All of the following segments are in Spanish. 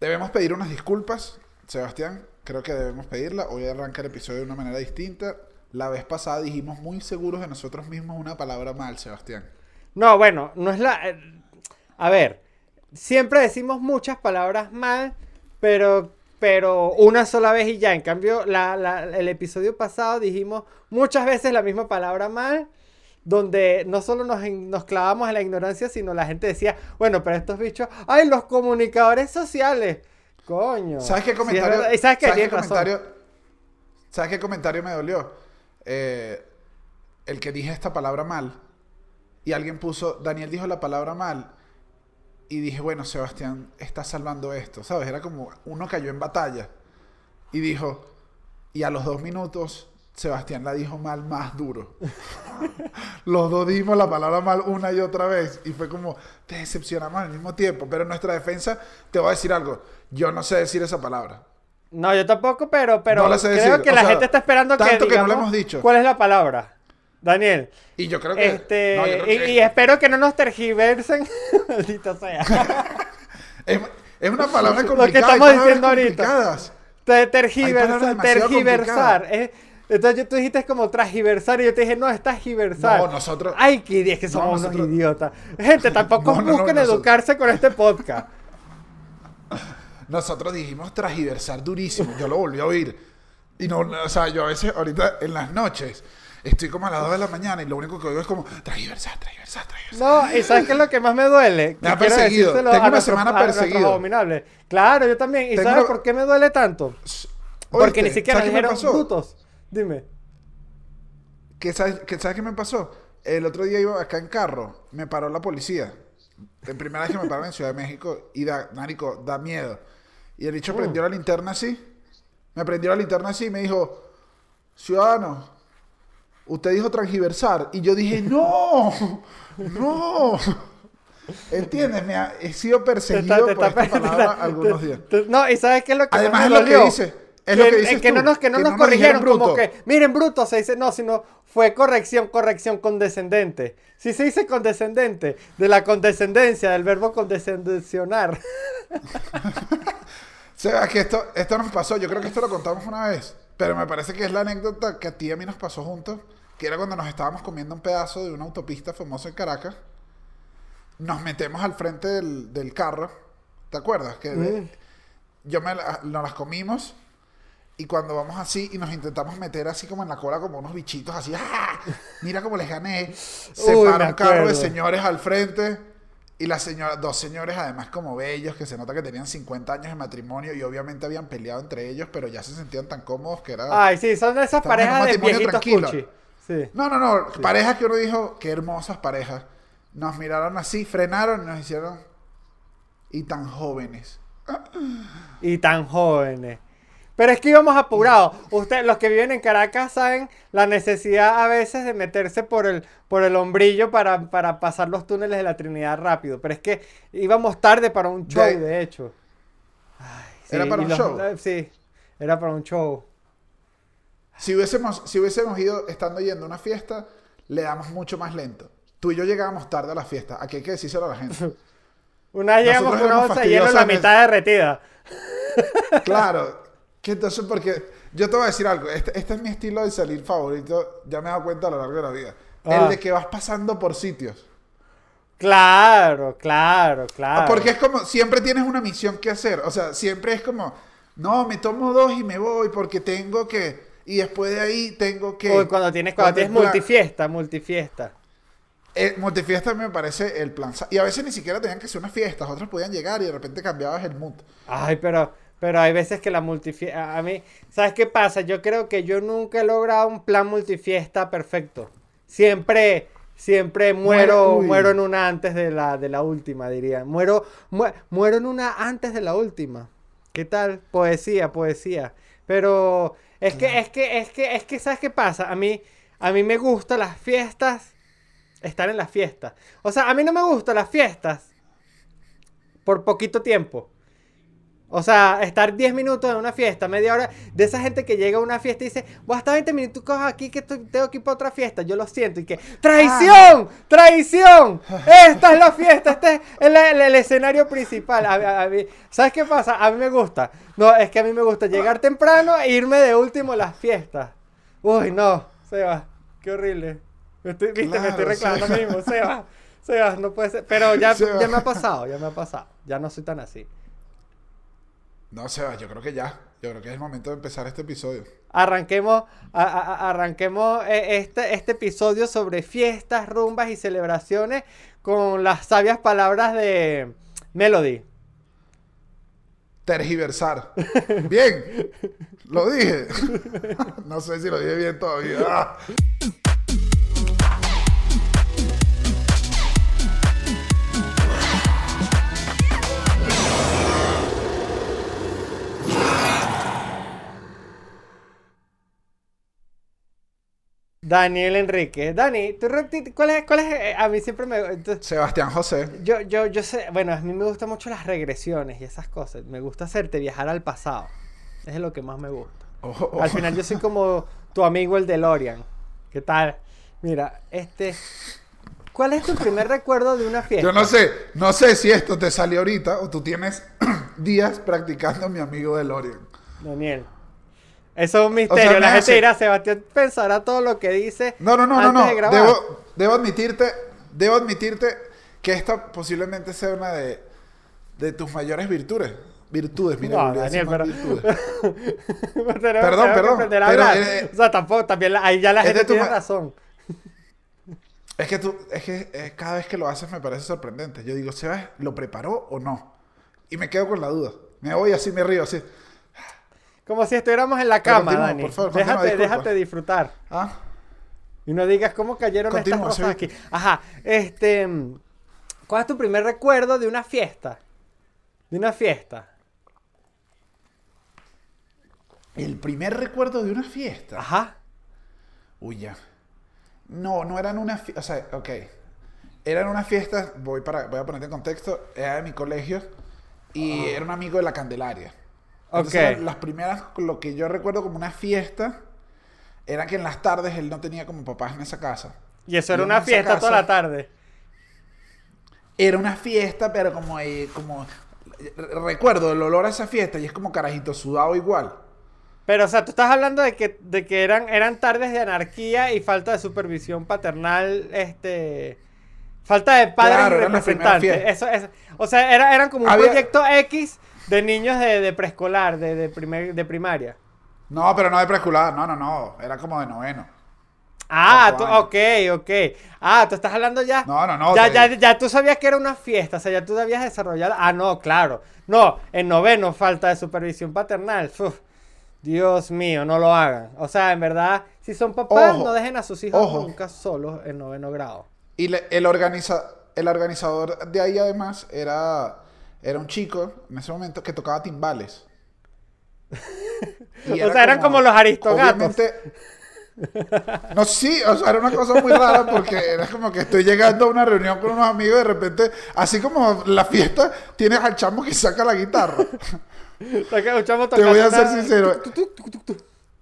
Debemos pedir unas disculpas, Sebastián. Creo que debemos pedirla. Hoy arranca el episodio de una manera distinta. La vez pasada dijimos muy seguros de nosotros mismos una palabra mal, Sebastián. No, bueno, no es la. eh, A ver, siempre decimos muchas palabras mal, pero, pero una sola vez y ya. En cambio, la- el episodio pasado dijimos muchas veces la misma palabra mal, donde no solo nos, nos clavamos en la ignorancia, sino la gente decía, bueno, pero estos bichos, ¡ay, los comunicadores sociales! Coño. ¿Sabes qué Sí, comentario? y sabes qué? ¿sabes qué Tienes razón. comentario? ¿Sabes qué comentario me dolió? Eh, el que dije esta palabra mal. Y alguien puso, Daniel dijo la palabra mal. Y dije, bueno, Sebastián está salvando esto. ¿Sabes? Era como uno cayó en batalla. Y dijo, y a los dos minutos, Sebastián la dijo mal más duro. los dos dijimos la palabra mal una y otra vez. Y fue como, te decepcionamos al mismo tiempo. Pero en nuestra defensa, te voy a decir algo. Yo no sé decir esa palabra. No, yo tampoco, pero, pero No creo decir. que O la sea, gente está esperando que, tanto que no digamos, hemos dicho. ¿Cuál es la palabra? Daniel. Y yo creo que. Este, no, yo creo y, que y espero que no nos tergiversen. Maldito sea. es, es una palabra Lo complicada. que hay estamos diciendo ahorita. Te- tergiversa- tergiversar. eh. Entonces yo- tú dijiste como transgiversar y yo te dije, no, es transgiversar. No, nosotros- Ay, que es que No, somos nosotros- unos idiotas. Gente, tampoco No, busquen nosotros- educarse con este podcast. Nosotros dijimos transgiversar durísimo. Yo lo volví a oír. Y no, o sea, yo a veces ahorita en las noches estoy como a las 2 de la mañana y lo único que oigo es como transgiversar, transgiversar, transgiversar. No, y ¿sabes qué es lo que más me duele? Me ha perseguido. Tengo una semana perseguido. abominables. Claro, yo también. ¿Y Tengo sabes una- por qué me duele tanto? Porque ni siquiera ¿Sabes qué me dijeron brutos. Dime. ¿Qué sabes, qué, ¿Sabes qué me pasó? El otro día iba acá en carro, me paró la policía. La primera vez que me pararon en Ciudad de México y da, marico, da miedo. Y el Mm. bicho prendió la linterna así. Me prendió la linterna así y me dijo, ciudadano, usted dijo transgiversar. Y yo dije, no, no. ¿Entiendes? Me ha- he sido Te perseguido está- te por está- esta te palabra está- algunos te- días. te- no, y ¿sabes qué es lo que Además más es lo que dolió? dice, es lo que dices que no tú, nos, que no que nos no nos corrigieron dijeron como que, miren, bruto se dice, no, sino fue corrección, corrección condescendente. Si se dice condescendente, de la condescendencia, del verbo condescensionar. O sea, que esto, esto nos pasó, yo creo que esto lo contamos una vez, pero me parece que es la anécdota que a ti y a mí nos pasó juntos, que era cuando nos estábamos comiendo un pedazo de una autopista famosa en Caracas, nos metemos al frente del, del carro, ¿te acuerdas? Que Mm. yo me nos las comimos y cuando vamos así y nos intentamos meter así como en la cola como unos bichitos así, ¡ah! Mira cómo les gané. Se Uy, para un carro de señores al frente y las señoras, dos señores además como bellos, que se nota que tenían 50 años de matrimonio y obviamente habían peleado entre ellos, pero ya se sentían tan cómodos que era... Ay, sí, son de esas parejas de viejitos tranquilo. cuchi. Sí. No, no, no, parejas que uno dijo, qué hermosas parejas. Nos miraron así, frenaron y nos hicieron... Y tan jóvenes. Y tan jóvenes. Pero es que íbamos apurados. Ustedes, los que viven en Caracas, saben la necesidad a veces de meterse por el, por el hombrillo para, para pasar los túneles de la Trinidad rápido. Pero es que íbamos tarde para un show, De- de hecho. Ay, ¿Era para un show? Sí, era para un show. Si hubiésemos, si hubiésemos ido estando yendo a una fiesta, le damos mucho más lento. Tú y yo llegábamos tarde a la fiesta. Aquí hay que decírselo a la gente. Una vez llegamos con una bolsa de hielo la mitad derretida. Claro. Que entonces, porque yo te voy a decir algo. Este, este es mi estilo de salir favorito. Ya me he dado cuenta a lo largo de la vida. Ah. El de que vas pasando por sitios. Claro, claro, claro. Porque es como, siempre tienes una misión que hacer. O sea, siempre es como, no, me tomo dos y me voy porque tengo que. Y después de ahí tengo que. Uy, cuando tienes, cuando tienes plan- multifiesta, multifiesta. Eh, multifiesta me parece el plan. Y a veces ni siquiera tenían que ser unas fiestas, otras podían llegar y de repente cambiabas el mood. Ay, pero, pero hay veces que la multifiesta. A mí, ¿sabes qué pasa? Yo creo que yo nunca he logrado un plan multifiesta perfecto. Siempre, siempre muero, uy. muero en una antes de la, de la última, diría. Muero, mu- muero en una antes de la última. ¿Qué tal? Poesía, poesía. Pero es que, es que, es que, es que, ¿sabes qué pasa? A mí, a mí me gustan las fiestas. Estar en las fiestas. O sea, a mí no me gustan las fiestas por poquito tiempo. O sea, estar 10 minutos en una fiesta, media hora, de esa gente que llega a una fiesta y dice, voy a estar 20 minutos aquí que estoy- tengo que ir para otra fiesta. Yo lo siento y que, ¡traición! ¡Traición! Esta es la fiesta, este es el, el- el escenario principal. A- a- a mí- ¿Sabes qué pasa? A mí me gusta. No, es que a mí me gusta llegar temprano e irme de último a las fiestas. Uy, no, Seba, qué horrible. Me estoy, viste, me estoy reclamando a mí Seba. mismo, Seba. Seba, no puede ser. Pero ya, Seba. ya me ha pasado, ya me ha pasado. Ya no soy tan así. No, Seba, yo creo que ya. Yo creo que es el momento de empezar este episodio. Arranquemos, a- a- a- arranquemos eh, este, este episodio sobre fiestas, rumbas y celebraciones con las sabias palabras de Melody. Tergiversar. Bien. Lo dije. No sé si lo dije bien todavía. Daniel Enrique. Dani, ¿tú ¿cuál es, cuál es? eh, A mí siempre me... entonces, Sebastián José. yo, yo, yo sé, bueno, a mí me gustan mucho las regresiones y esas cosas. Me gusta hacerte viajar al pasado. Es lo que más me gusta. Al final yo soy como tu amigo el DeLorean. ¿Qué tal? Mira, este... ¿Cuál es tu primer recuerdo de una fiesta? Yo no sé, no sé si esto te salió ahorita o tú tienes días practicando mi amigo de Lorian. Daniel. Eso es un misterio. O sea, la gente dirá, Sebastián pensará todo lo que dice. No, no, no, no, antes no. de grabar. Debo, debo admitirte, debo admitirte que esta posiblemente sea una de, de tus mayores virtudes. Virtudes, mira, No, Daniel, pero- virtudes. Tenemos- Perdón, tenemos perdón, pero, eh, o sea, tampoco, también la- ahí ya la de gente tiene ma- razón. Es que tú, es que eh, cada vez que lo haces me parece sorprendente. Yo digo, ¿Sebas lo preparó o no? Y me quedo con la duda. Me voy así, me río así. Como si estuviéramos en la cama, continúa, Dani. por favor, continúa, déjate, disculpa. déjate disfrutar. Ah, Y no digas cómo cayeron Continúa, estas rosas sí. aquí. Ajá, este... ¿Cuál es tu primer recuerdo de una fiesta? De una fiesta. el primer recuerdo de una fiesta. Ajá. Uy, ya. No, no eran una fiesta. O sea, ok. Eran unas fiestas, voy, para, voy a ponerte en contexto, era de mi colegio y era un amigo de la Candelaria. Entonces, Ok. eran las primeras, lo que yo recuerdo como una fiesta, era que en las tardes él no tenía como papás en esa casa. Y eso era Y una fiesta toda casa- la tarde. Era una fiesta, pero como, como re- recuerdo el olor a esa fiesta y es como carajito sudado igual. Pero, o sea, tú estás hablando de que, de que eran, eran tardes de anarquía y falta de supervisión paternal, este... Falta de padres Claro, y representantes. Eso, es, o sea, era, eran como un Había- proyecto X de niños de, de preescolar, de, de, primer, de primaria. No, pero no de preescolar, no, no, no, era como de noveno. Ah, tú, ok, ok. Ah, tú estás hablando ya. No, no, no, Ya, te- ya, ya tú sabías que era una fiesta, o sea, ya tú habías desarrollado. Ah, no, claro. No, en noveno falta de supervisión paternal. Uf, Dios mío, no lo hagan. O sea, en verdad, si son papás, Ojo, no dejen a sus hijos ojo. nunca solos en noveno grado. Y le- el, organiza, el organizador de ahí además era, era un chico en ese momento que tocaba timbales. O sea, eran como los aristogatos. No, sí, o sea, era una cosa muy rara porque era como que estoy llegando a una reunión con unos amigos y de repente, así como la fiesta, tienes al chamo que saca la guitarra. Un chamo Te voy a ser sincero.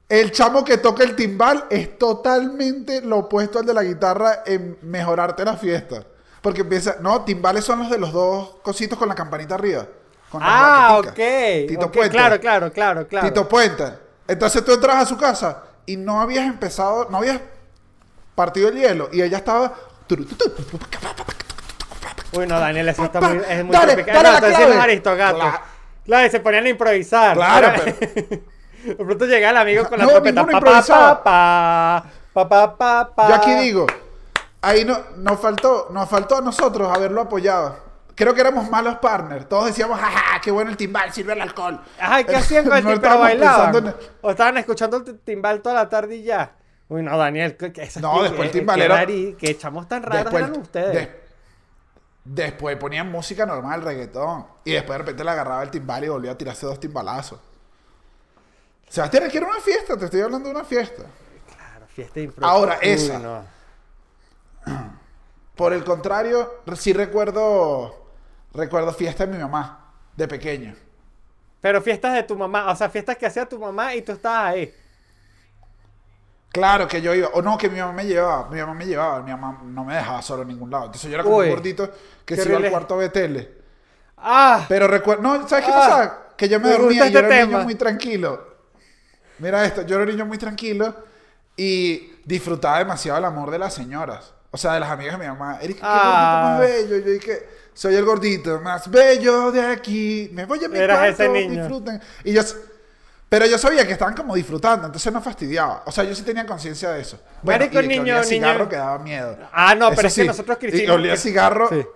El chamo que toca el timbal es totalmente lo opuesto al de la guitarra en mejorarte la fiesta. Porque empieza, no, timbales son los de los dos cositos con la campanita arriba. Con Ah, ok. Tito ok, Puente. Claro, claro, claro, claro. Tito Puente. Entonces tú entras a su casa y no habías empezado, no habías partido el hielo y ella estaba... Uy, no, Daniel, eso está Pa, muy, es muy dale, tropical. dale No, la clave. aristogatos. Claro. Claro, y se ponían a improvisar. Claro, Era- De pronto llega el amigo con la No, trompeta. Pa, pa, improvisaba. pa, pa, pa, pa, pa. Yo aquí digo, ahí no, nos faltó, nos faltó a nosotros haberlo apoyado. Creo que éramos malos partners. Todos decíamos, jaja, qué bueno el timbal, sirve el alcohol. Ajá, ¿y ¿qué hacían con el No ¿O estaban escuchando el timbal toda la tarde y ya? Uy, no, Daniel, que, que eso No, que- después el que- timbal que era- Que echamos tan raros Después, eran ustedes. des- después ponían música normal, reggaetón. Y después de repente le agarraba el timbal y volvía a tirarse dos timbalazos. Sebastián, quiero una fiesta, te estoy hablando de una fiesta. Claro, fiesta de impro. Ahora, Uy, esa. no. Por el contrario, sí recuerdo, recuerdo fiesta de mi mamá, de pequeño. Pero fiestas de tu mamá, o sea, fiestas que hacía tu mamá y tú estabas ahí. Claro que yo iba, o no, que mi mamá me llevaba, mi mamá me llevaba, mi mamá no me dejaba solo en ningún lado. Entonces yo era como Uy, un gordito que se iba al cuarto a ver tele. ¡Ah! Pero recuerdo, no, ¿sabes qué Ah, pasa? Que yo me, me dormía y yo este era un niño muy tranquilo. Mira esto, yo era un niño muy tranquilo y disfrutaba demasiado el amor de las señoras. O sea, de las amigas de mi mamá. Erika, qué Ah. gordito más bello. Yo dije, soy el gordito más bello de aquí. Me voy a mi Eras cuarto, ese niño. disfruten. Y yo, pero yo sabía que estaban como disfrutando, entonces no fastidiaba. O sea, yo sí tenía conciencia de eso. Bueno, Marico, y de que niño, olía cigarro niño. que daba miedo. Ah, no, pero es que nosotros Y cristinos- olía a cigarro. Sí.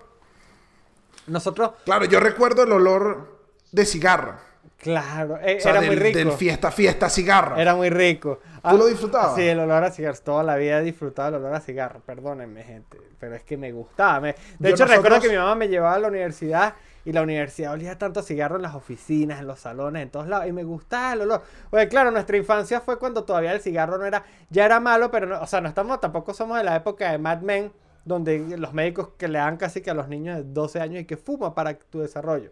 Nosotros, Claro, yo recuerdo el olor de cigarro. Claro, eh, O sea, era del, muy rico. del fiesta, fiesta, cigarro. Era muy rico. ¿Tú lo disfrutabas? Sí, el olor a cigarro. Toda la vida he disfrutado el olor a cigarro. Perdónenme, gente. Pero es que me gustaba. me- De Yo hecho, recuerdo que mi mamá me llevaba a la universidad y la universidad olía tanto a cigarro en las oficinas, en los salones, en todos lados. Y me gustaba el olor. Porque claro, nuestra infancia fue cuando todavía el cigarro no era... Ya era malo, pero no, o sea, no estamos, tampoco somos de la época de Mad Men, donde los médicos que le dan casi que a los niños de 12 años y que fuma para tu desarrollo.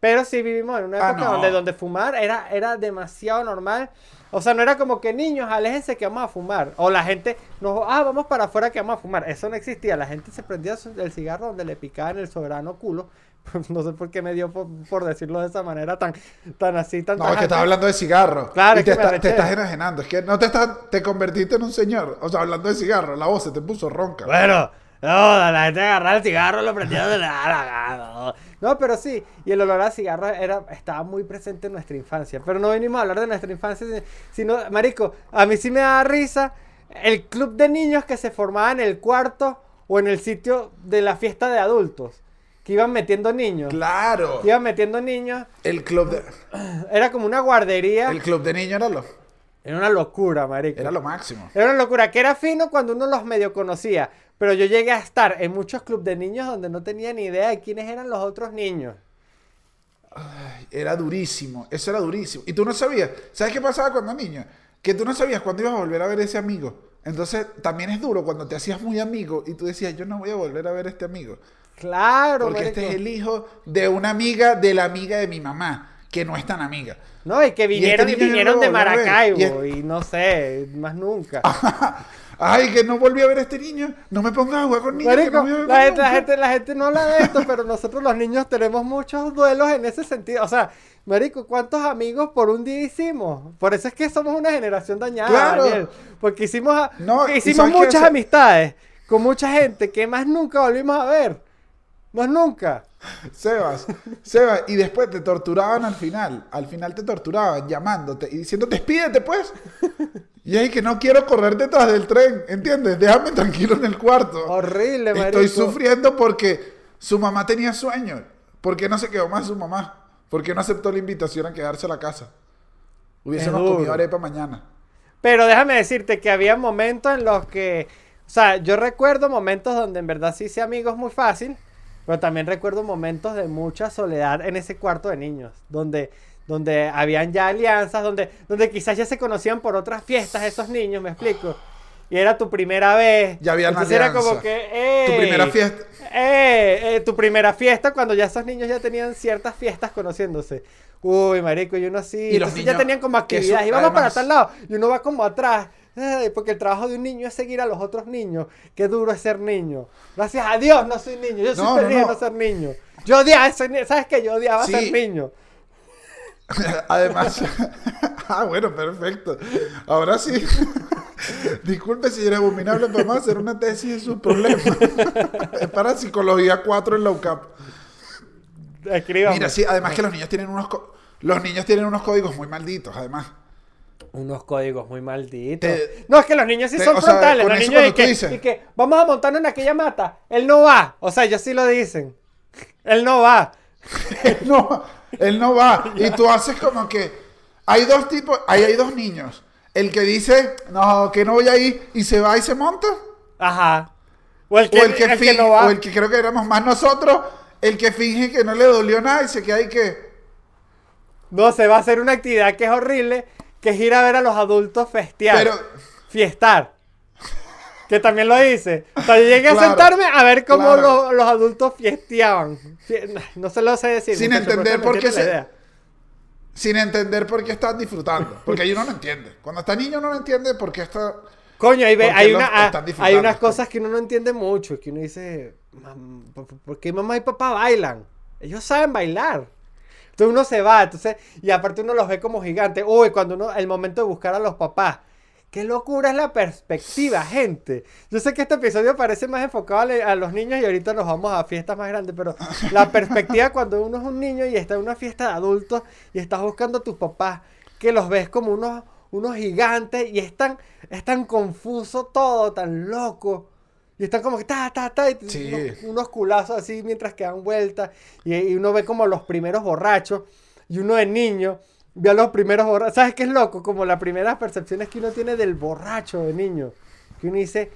Pero sí vivimos en una Ah, época no. donde, donde fumar era, era demasiado normal. O sea, no era como que niños, aléjense que vamos a fumar. O la gente, no, ah, vamos para afuera que vamos a fumar. Eso no existía. La gente se prendía el cigarro donde le picaba en el soberano culo. No sé por qué me dio por, por decirlo de esa manera tan, tan así, tan No, es que estás hablando de cigarro. Claro, y es te, que está- te estás enajenando. Es que no te estás, te convertiste en un señor. O sea, hablando de cigarro, la voz se te puso ronca. Bueno, no, la gente agarraba el cigarro, lo prendía de la. No, pero sí, y el olor a cigarro era, estaba muy presente en nuestra infancia. Pero no venimos a hablar de nuestra infancia, si- sino, marico, a mí sí me daba risa el club de niños que se formaba en el cuarto o en el sitio de la fiesta de adultos. Que iban metiendo niños. Claro. Iban metiendo niños. El club de, Era como una guardería. el club de niños era lo, Era una locura, marico. era lo máximo. Era una locura, que era fino cuando uno los medio conocía. Pero yo llegué a estar en muchos clubes de niños donde no tenía ni idea de quiénes eran los otros niños. Era durísimo. Eso era durísimo. Y tú no sabías. ¿Sabes qué pasaba cuando niño? Que tú no sabías cuándo ibas a volver a ver ese amigo. Entonces, también es duro cuando te hacías muy amigo y tú decías, yo no voy a volver a ver a este amigo. Claro, Porque este es el hijo de una amiga de la amiga de mi mamá, que no es tan amiga. No, y que vinieron y, yo vinieron no de. Maracaibo Y y, no sé, más nunca. Ay, que no volví a ver a este niño. No me pongas a jugar con niños. Marico, no la, gente, la, gente, la gente no habla de esto, pero nosotros los niños tenemos muchos duelos en ese sentido. O sea, Marico, ¿cuántos amigos por un día hicimos? Por eso es que somos una generación dañada, Claro. Daniel. Porque hicimos, No, hicimos muchas amistades con mucha gente que más nunca volvimos a ver. Más nunca. Sebas, Sebas, y después te torturaban al final. Al final te torturaban llamándote y diciendo, despídete pues. Y ahí que no quiero correr detrás del tren, ¿entiendes? Déjame tranquilo en el cuarto. Horrible, marico. Estoy sufriendo porque su mamá tenía sueño. ¿Por qué no se quedó más su mamá? ¿Por qué no aceptó la invitación a quedarse a la casa? Hubiésemos Es comido arepa mañana. Pero déjame decirte que había momentos en los que, o sea, yo recuerdo momentos donde en verdad sí hice amigos muy fácil, pero también recuerdo momentos de mucha soledad en ese cuarto de niños, donde, donde habían ya alianzas, donde, donde quizás ya se conocían por otras fiestas esos niños, me explico. Y era tu primera vez. Ya había Entonces era como que, Tu "Ey, primera fiesta. tu primera fiesta cuando ya esos niños ya tenían ciertas fiestas conociéndose. Uy, marico, y uno así. Y los entonces ya niños, tenían como actividades. Y vamos para tal lado. Y uno va como atrás. Ay, porque el trabajo de un niño es seguir a los otros niños. Qué duro es ser niño. Gracias a Dios no soy niño. Yo soy No, no, feliz de no. no ser niño. Yo odiaba ser ¿Sabes qué? Yo odiaba Sí. ser niño. Además, ah, bueno, perfecto. Ahora sí. Disculpe, señor abominable, pero vamos a hacer una tesis de sus problemas. es para psicología 4 en la UCAP. Escriban. Mira, sí, además que los niños tienen unos los niños tienen unos códigos muy malditos, además. Unos códigos muy malditos. Te- no, es que los niños sí te- son sea, frontales. con Los niños y que, dices- y que vamos a montarnos en aquella mata. Él no va. O sea, ellos sí lo dicen. Él no va. no, él no va. Y tú haces como que hay dos tipos, ahí hay dos niños. El que dice, no, que no voy a ir y se va y se monta. Ajá. O el O que, el que, el que finge, no va. o el que creo que éramos más nosotros, el que finge que no le dolió nada y se queda ahí que... No, se va a hacer una actividad que es horrible, que es ir a ver a los adultos festear. Pero, Fiestar. Que también lo hice. O sea, yo llegué a sentarme a ver cómo claro. los, los adultos fiesteaban. Fie- No se lo sé decir. Sin entender por qué se- idea. sin entender por qué están disfrutando. Porque ahí uno no entiende. Cuando está niño uno no entiende por qué está... Coño, hay, ve- Porque hay, una, ah, hay unas cosas que uno no entiende mucho, que uno dice, "Mam, ¿por, por qué mamá y papá bailan? Ellos saben bailar. Entonces uno se va, entonces, y aparte uno los ve como gigantes. Uy, cuando uno, el momento de buscar a los papás. Qué locura es la perspectiva, gente. Yo sé que este episodio parece más enfocado a, los niños y ahorita nos vamos a fiestas más grandes, pero la perspectiva cuando uno es un niño y está en una fiesta de adultos y estás buscando a tus papás, que los ves como unos, unos gigantes y es tan, es tan confuso todo, tan loco. Y están como que ta, ta, ta, y Sí. unos, unos culazos así mientras que dan vueltas. Y, y uno ve como los primeros borrachos. Y uno de niño ve a los primeros borrachos. ¿Sabes qué es loco? Como las primeras percepciones que uno tiene del borracho de niño. Que uno dice,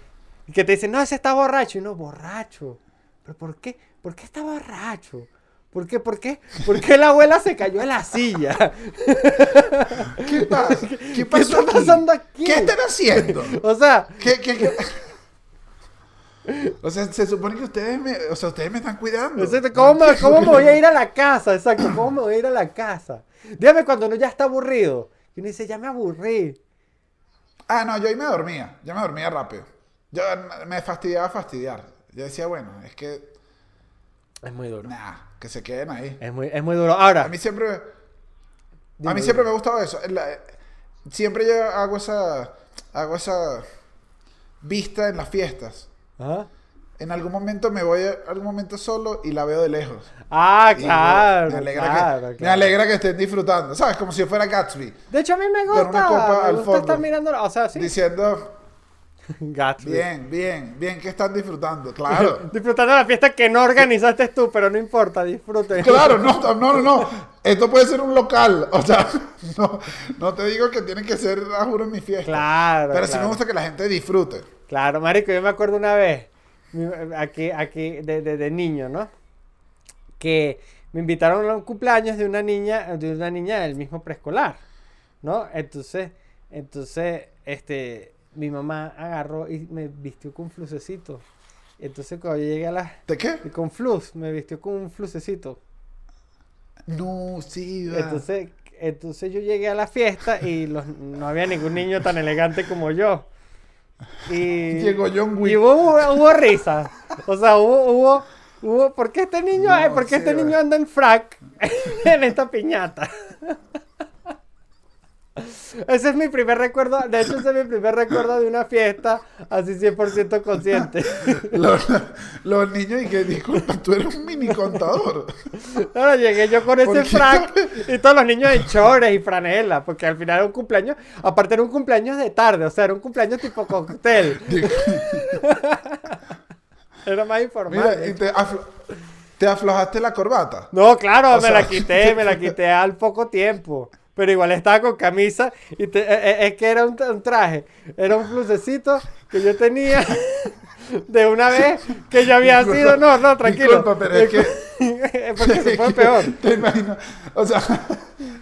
que te dicen, no, ese está borracho. Y uno, borracho. ¿Pero por qué? ¿Por qué está borracho? ¿Por qué? ¿Por qué? ¿Por qué la abuela se cayó en la silla? ¿Qué pasa? ¿Qué, ¿Qué pasó está pasando aquí? ¿Qué están haciendo? O sea, ¿Qué, qué, qué? O sea, se supone que ustedes me, o sea, ustedes me están cuidando. ¿Cómo, me, cómo me voy a ir a la casa? Exacto, ¿cómo me voy a ir a la casa? Dígame cuando uno ya está aburrido. Y uno dice, ya me aburrí. Ah, no, yo ahí me dormía. Yo me dormía rápido. Yo me fastidiaba fastidiar. Yo decía, bueno, es que, Es muy duro. nah, que se queden ahí. Es muy, es muy duro. Ahora, A mí siempre, a mí siempre me ha gustado eso. La- siempre yo hago esa, hago esa vista en las fiestas. Ajá. En algún momento me voy a algún momento solo y la veo de lejos. Ah, Y claro, me alegra, claro, que, me alegra que estén disfrutando. ¿Sabes? Como si yo fuera Gatsby. De hecho, a mí me Con una gusta. copa me al gusta fondo. estar mirando. O sea, sí. Diciendo, Gatsby. bien, bien, bien que están disfrutando. Claro. Disfrutando la fiesta que no organizaste tú, pero no importa, disfruten. Claro, no, no, no, no. Esto puede ser un local. O sea, no, no te digo que tiene que ser, a juro, en mi fiesta. Claro. Pero sí claro. me gusta que la gente disfrute. Claro, marico, yo me acuerdo una vez, aquí, aquí, de, de- de niño, ¿no? Que me invitaron a un cumpleaños de una niña, de una niña del mismo preescolar, ¿no? Entonces, entonces, este, mi mamá agarró y me vistió con un flusecito. Entonces, cuando yo llegué a la... ¿De qué? Con flus, me vistió con un flusecito. No, sí, va. Entonces, entonces yo llegué a la fiesta y los- no había ningún niño tan elegante como yo. Y, Llegó John Wick. y hubo, hubo risa. O sea, hubo, hubo, hubo, ¿por qué este niño, No, ay, por qué sí, este va. niño anda en frac en esta piñata? Ese es mi primer recuerdo, de hecho ese es mi primer recuerdo de una fiesta así 100% consciente. Los, los niños y que, disculpa, tú eres un mini contador. Ahora llegué yo con ¿Por ese frac y todos los niños en chores y franela, porque al final era un cumpleaños, aparte era un cumpleaños de tarde, o sea, era un cumpleaños tipo cóctel, era más informal. Mira, y te, aflo- te aflojaste la corbata. No, claro, O me sea, la quité, me la quité al poco tiempo. Pero igual estaba con camisa y te- eh, eh, es que era un, un traje, era un flusecito que yo tenía de una vez que yo había Disculpa, sido, no, no, tranquilo. disculpa, pero es que- Porque se fue peor. Te imagino, o sea,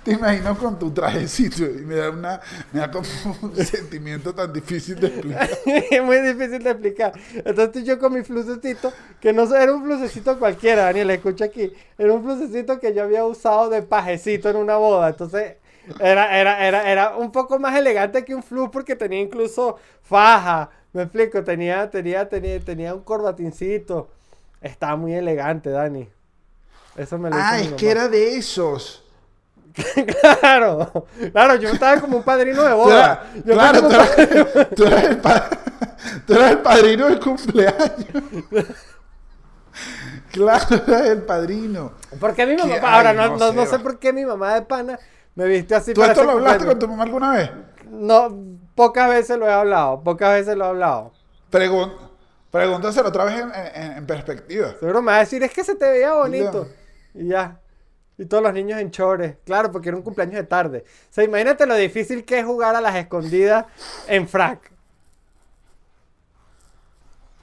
te imagino con tu trajecito y me da una, me da como un sentimiento tan difícil de explicar. es muy difícil de explicar. Entonces yo con mi flusecito, que no era un flusecito cualquiera, Daniel, escucha aquí, era un flusecito que yo había usado de pajecito en una boda. Entonces era, era, era, era un poco más elegante que un flus porque tenía incluso faja. Me explico, tenía, tenía, tenía, tenía un corbatincito. Estaba muy elegante, Dani. Eso me lo Ah, es que era de esos. Claro, claro, yo estaba como un padrino de boda. Yo claro, estaba tú un eras, tú eras el pa- tú eras el padrino del cumpleaños. Claro, eras el padrino. ¿Por qué mi mamá? Ahora no, no, no, no sé por qué mi mamá de pana me vistió así ¿Tú esto lo hablaste con tu mamá alguna vez? No, pocas veces lo he hablado, pocas veces lo he hablado. Pregun pregúntaselo otra vez en, en- en perspectiva. Seguro me va a decir, es que se te veía bonito. Y ya. Y todos los niños en chores. Claro, porque era un cumpleaños de tarde. O sea, imagínate lo difícil que es jugar a las escondidas en frac.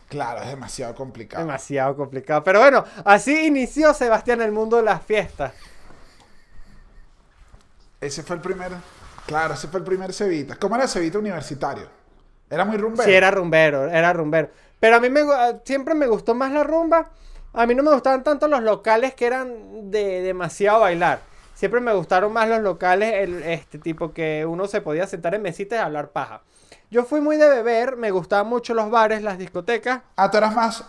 Claro, es demasiado complicado. Demasiado complicado. Pero bueno, así inició Sebastián el mundo de las fiestas. Ese fue el primer. Claro, ese fue el primer Cevita. ¿Cómo era Cevita universitario? Era muy rumbero. Sí, era rumbero, era rumbero. Pero a mí me, siempre me gustó más la rumba. A mí no me gustaban tanto los locales que eran de demasiado bailar. siempre me gustaron más los locales, el, este tipo que uno se podía sentar en mesitas y hablar paja. Yo fui muy de beber, me gustaban mucho los bares, las discotecas, Ah, tú eras más.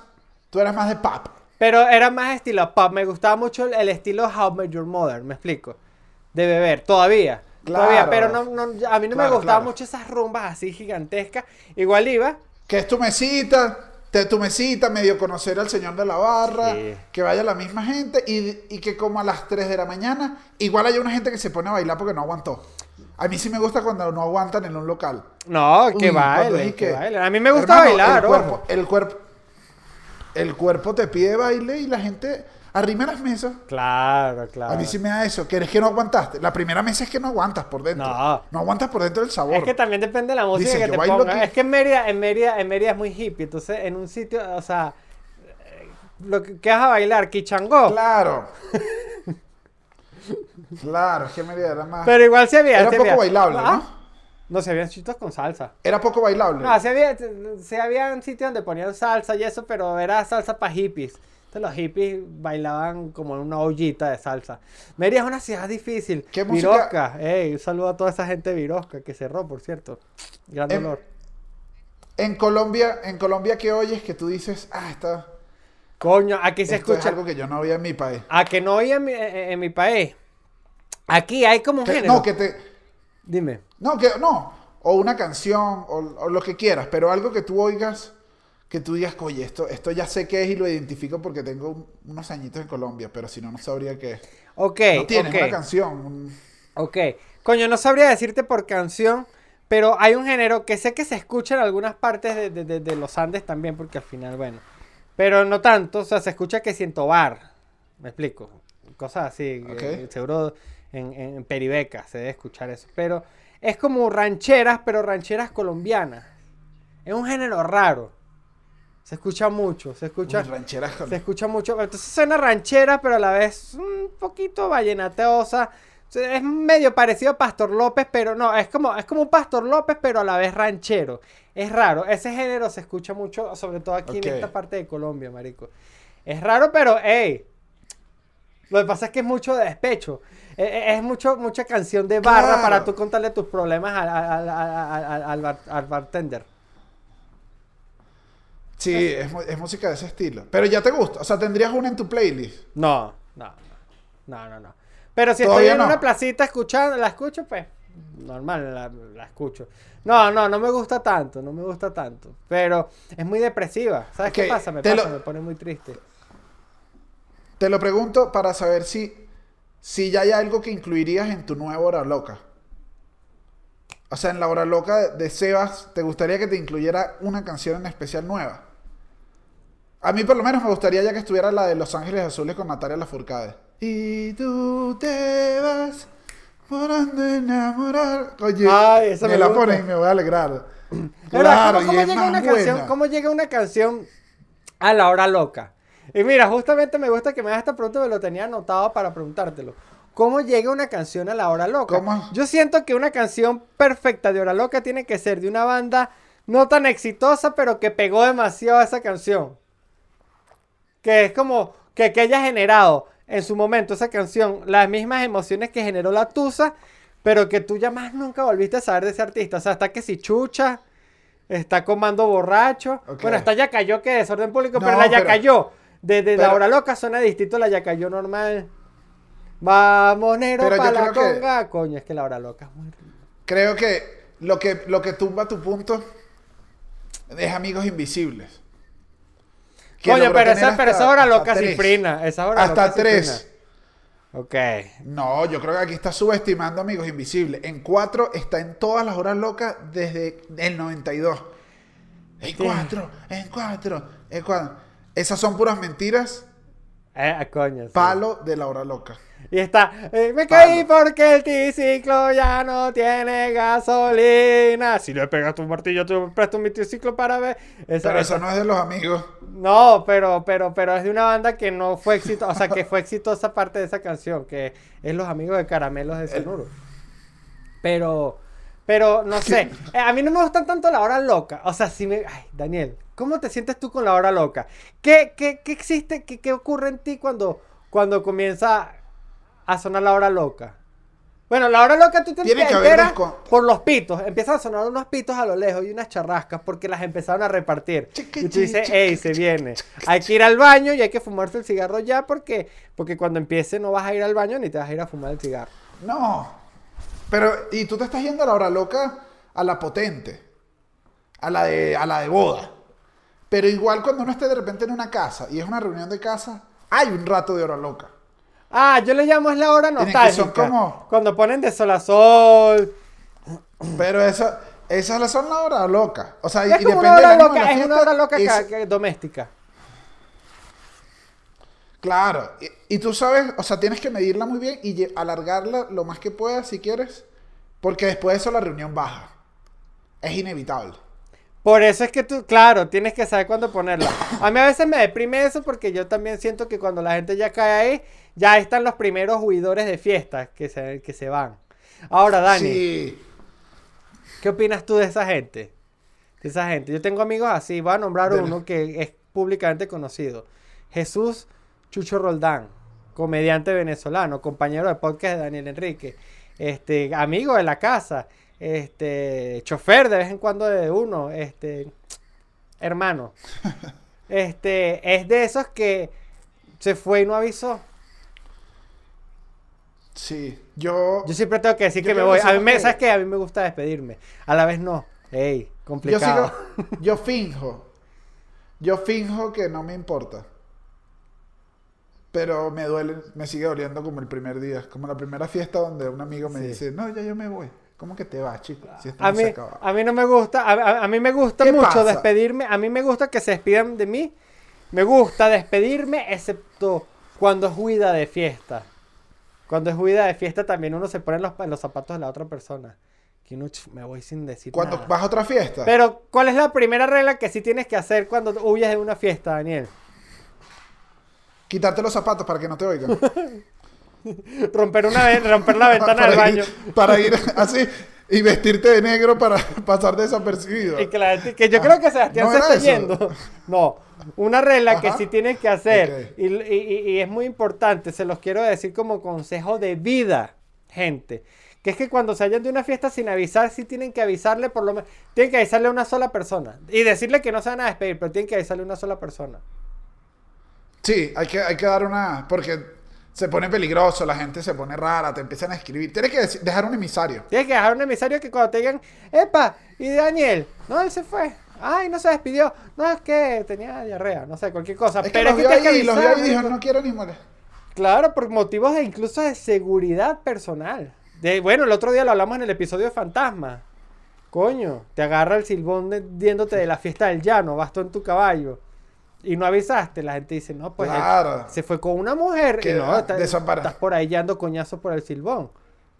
Tú eras más de pop. pero era más estilo pub. Me gustaba mucho el, el estilo How Met Your Mother, me explico. De beber, todavía. Claro. Todavía, pero no, no, a mí no me gustaban claro. mucho esas rumbas así gigantescas. Igual iba, Que es tu mesita, te, tu mesita, medio conocer al señor de la barra, Sí. que vaya la misma gente y, y que como a las 3 de la mañana, igual hay una gente que se pone a bailar porque no aguantó. A mí sí me gusta cuando no aguantan en un local. No, que Uy, baile, que baile. A mí me gusta Hermano, bailar, el cuerpo, el cuerpo, el cuerpo te pide baile y la gente arrima las mesas. Claro, claro. A mí sí me da eso. ¿Quieres que no aguantaste? La primera mesa es que no aguantas por dentro. No. aguantas por dentro del sabor. Es que también depende de la música Dice, que te bailo ponga. aquí. Es que en Mérida, en Mérida, en Mérida es muy hippie. Entonces, en un sitio, o sea, eh, lo que, que vas a bailar, Kichangó. Claro. claro, es que Mérida era más. Pero igual se había. era poco había- bailable, Ah, ¿no? No, se habían sitios con salsa. Era poco bailable. No, se había, se habían sitios donde ponían salsa y eso, pero era salsa para hippies. Entonces los hippies bailaban como en una ollita de salsa. Mérida es una ciudad difícil. ¿Qué música? Virosca. Ey, un saludo a toda esa gente de Virosca que cerró, por cierto. Gran Em, dolor. En Colombia, en Colombia, ¿qué oyes que tú dices, ah, está, Coño, aquí se esto es escucha. algo que yo no oía en mi país? A que no oía en mi, en- en mi país. Aquí hay como un Que- género. no, que te, Dime. no, que no, o una canción, o, o lo que quieras, pero algo que tú oigas, que tú digas, oye, esto, esto ya sé qué es y lo identifico porque tengo un- unos añitos en Colombia, pero si no, no sabría qué es. Ok, No tienes una canción. Ok. Coño, no sabría decirte por canción, pero hay un género que sé que se escucha en algunas partes de, de- de- de los Andes también, porque al final, bueno. Pero no tanto, o sea, se escucha que siento bar. Me explico. Cosas así. Eh, seguro en, en Peribeca se debe escuchar eso. Pero es como rancheras, pero rancheras colombianas. Es un género raro. Se escucha mucho, se escucha. Se escucha mucho. Entonces suena ranchera, pero a la vez un poquito vallenateosa. Es medio parecido a Pastor López, pero no, es como, es como un Pastor López, pero a la vez ranchero. Es raro. Ese género se escucha mucho, sobre todo aquí en esta parte de Colombia, marico. Es raro, pero hey. Lo que pasa es que es mucho de despecho. Eh, eh, Es mucho, mucha canción de barra Claro. para tú contarle tus problemas al, al- al- al bartender. Sí, es, es música de ese estilo. Pero ya te gusta. O sea, tendrías una en tu playlist. No, no, no, no, no. Pero si estoy en no. una placita escuchando, la escucho, pues normal, la, la escucho. No, no, no me gusta tanto, no me gusta tanto. Pero es muy depresiva. ¿Sabes qué pasa? Me pasa, lo- me pone muy triste. Te lo pregunto para saber si, si ya hay algo que incluirías en tu nueva hora loca. O sea, en la hora loca de Sebas, ¿te gustaría que te incluyera una canción en especial nueva? A mí por lo menos me gustaría ya que estuviera la de Los Ángeles Azules con Natalia Lafourcade. Y tú te vas morando enamorar. Oye, Ay, esa me, me la pones y me voy a alegrar. Claro, ¿cómo, cómo llega una buena. canción, ¿Cómo llega una canción a la hora loca? Y mira, justamente me gusta que me hagas esta pregunta, me lo tenía anotado para preguntártelo. ¿Cómo llega una canción a la hora loca? ¿Cómo? Yo siento que una canción perfecta de hora loca tiene que ser de una banda no tan exitosa, pero que pegó demasiado esa canción. Que es como que, que haya generado en su momento esa canción las mismas emociones que generó la Tusa, pero que tú ya más nunca volviste a saber de ese artista. O sea, está que si chucha, está comando borracho. Ok. Bueno, está ya cayó que desorden público, pero la ya cayó. De, de la hora loca suena distinto a la ya cayó normal. Vamos, yo para la que- conga. Coño, es que la hora loca es muy Creo que lo que, lo que tumba tu punto es Amigos Invisibles. Logró pero esa, pero esa hora loca cifrina. Esa hora Hasta loca tres. Ok. No, yo creo que aquí está subestimando Amigos Invisibles. En cuatro está en todas las horas locas desde el 92. En cuatro, en cuatro, en cuatro. Esas son puras mentiras. Eh, coño. sí. Palo de la hora loca. Y está, eh, me caí porque el triciclo ya no tiene gasolina. Si le pegas tu martillo, te presto mi triciclo para ver. Esa- Pero esa- eso no es de los amigos. No, pero, pero, pero es de una banda que no fue exitosa, o sea, que fue exitosa parte de esa canción, que es Los Amigos de Caramelos de Sonoro. Pero, pero, no sé, eh, a mí no me gustan tanto la hora loca, o sea, si me... Ay, Daniel, ¿cómo te sientes tú con la hora loca? ¿Qué, qué, qué existe, qué, qué ocurre en ti cuando, cuando comienza a sonar la hora loca. Bueno, la hora loca tú te Tiene que haber enteras por los pitos. Empiezan a sonar unos pitos a lo lejos y unas charrascas porque las empezaron a repartir. Y tú dices, hey, se viene. Hay que ir al baño y hay que fumarse el cigarro ya porque, porque cuando empiece no vas a ir al baño ni te vas a ir a fumar el cigarro. No. Pero, y tú te estás yendo a la hora loca a la potente. A la de, a la de boda. Pero igual cuando uno esté de repente en una casa y es una reunión de casa, hay un rato de hora loca. Ah, yo le llamo es la hora nostálgica. son como- Cuando ponen de sol a sol. Pero eso, esas son la hora loca. O sea, y, Es y depende una hora de loca, la es una hora loca es- que- doméstica. Claro. Y, y tú sabes, o sea, tienes que medirla muy bien y alargarla lo más que puedas si quieres. Porque después de eso la reunión baja. Es inevitable. Por eso es que tú, claro, tienes que saber cuándo ponerla. A mí a veces me deprime eso porque yo también siento que cuando la gente ya cae ahí, ya están los primeros huidores de fiestas que se, que se van. Ahora, Dani, Sí. ¿qué opinas tú de esa gente? De esa gente. Yo tengo amigos así, voy a nombrar uno que es públicamente conocido. Jesús Chucho Roldán, comediante venezolano, compañero de podcast de Daniel Enrique, este, amigo de la casa, este, chofer de vez en cuando de uno, este, hermano. Este, es de esos que se fue y no avisó. Sí. Yo. Yo siempre tengo que decir Yo que me voy. A mí me, ¿sabes qué? A mí me gusta despedirme. A la vez no. Ey, Yo complicado. sigo, yo finjo. Yo finjo que no me importa. Pero me duele, me sigue doliendo como el primer día. Como la primera fiesta donde un amigo me Sí. dice, no, ya yo me voy. ¿Cómo que te vas, chico? Si esto A no mí, a mí no me gusta, a, a- a mí me gusta ¿Qué mucho pasa? despedirme, a mí me gusta que se despidan de mí, me gusta despedirme excepto cuando es huida de fiesta. Cuando es huida de fiesta también uno se pone en los, en los zapatos de la otra persona. Que uno, "Ch, me voy sin decir Cuando nada". vas a otra fiesta. Pero, ¿cuál es la primera regla que sí tienes que hacer cuando huyes de una fiesta, Daniel? Quitarte los zapatos para que no te oigan. Romper, una, romper la ventana del baño. ir, para ir así y vestirte de negro para pasar desapercibido. Y que, la que yo creo que Sebastián ¿no se está eso? yendo. No, una regla que sí tienes que hacer y- y es muy importante, se los quiero decir como consejo de vida, gente. Que es que cuando se vayan de una fiesta sin avisar, sí tienen que avisarle por lo menos, tienen que avisarle a una sola persona. Y decirle que no se van a despedir, pero tienen que avisarle a una sola persona. Sí, hay que, hay que dar una. Porque se pone peligroso, la gente se pone rara, te empiezan a escribir. Tienes que dejar un emisario. Tienes que dejar un emisario que cuando te digan, epa, y Daniel, no, él se fue. Ay, no se despidió. No, es que tenía diarrea, no sé, cualquier cosa. Es que pero los es que vio tienes que ahí, los vio y dijo, no quiero ni molestar. Claro, por motivos de incluso de seguridad personal. De, bueno, el otro día lo hablamos en el episodio de Fantasma. Coño, te agarra el silbón de- diéndote de la fiesta del llano, vas tú en tu caballo. Y no avisaste, la gente dice, no, pues él Claro. se fue con una mujer Que y no, ah, está- estás por ahí dando coñazo por el silbón.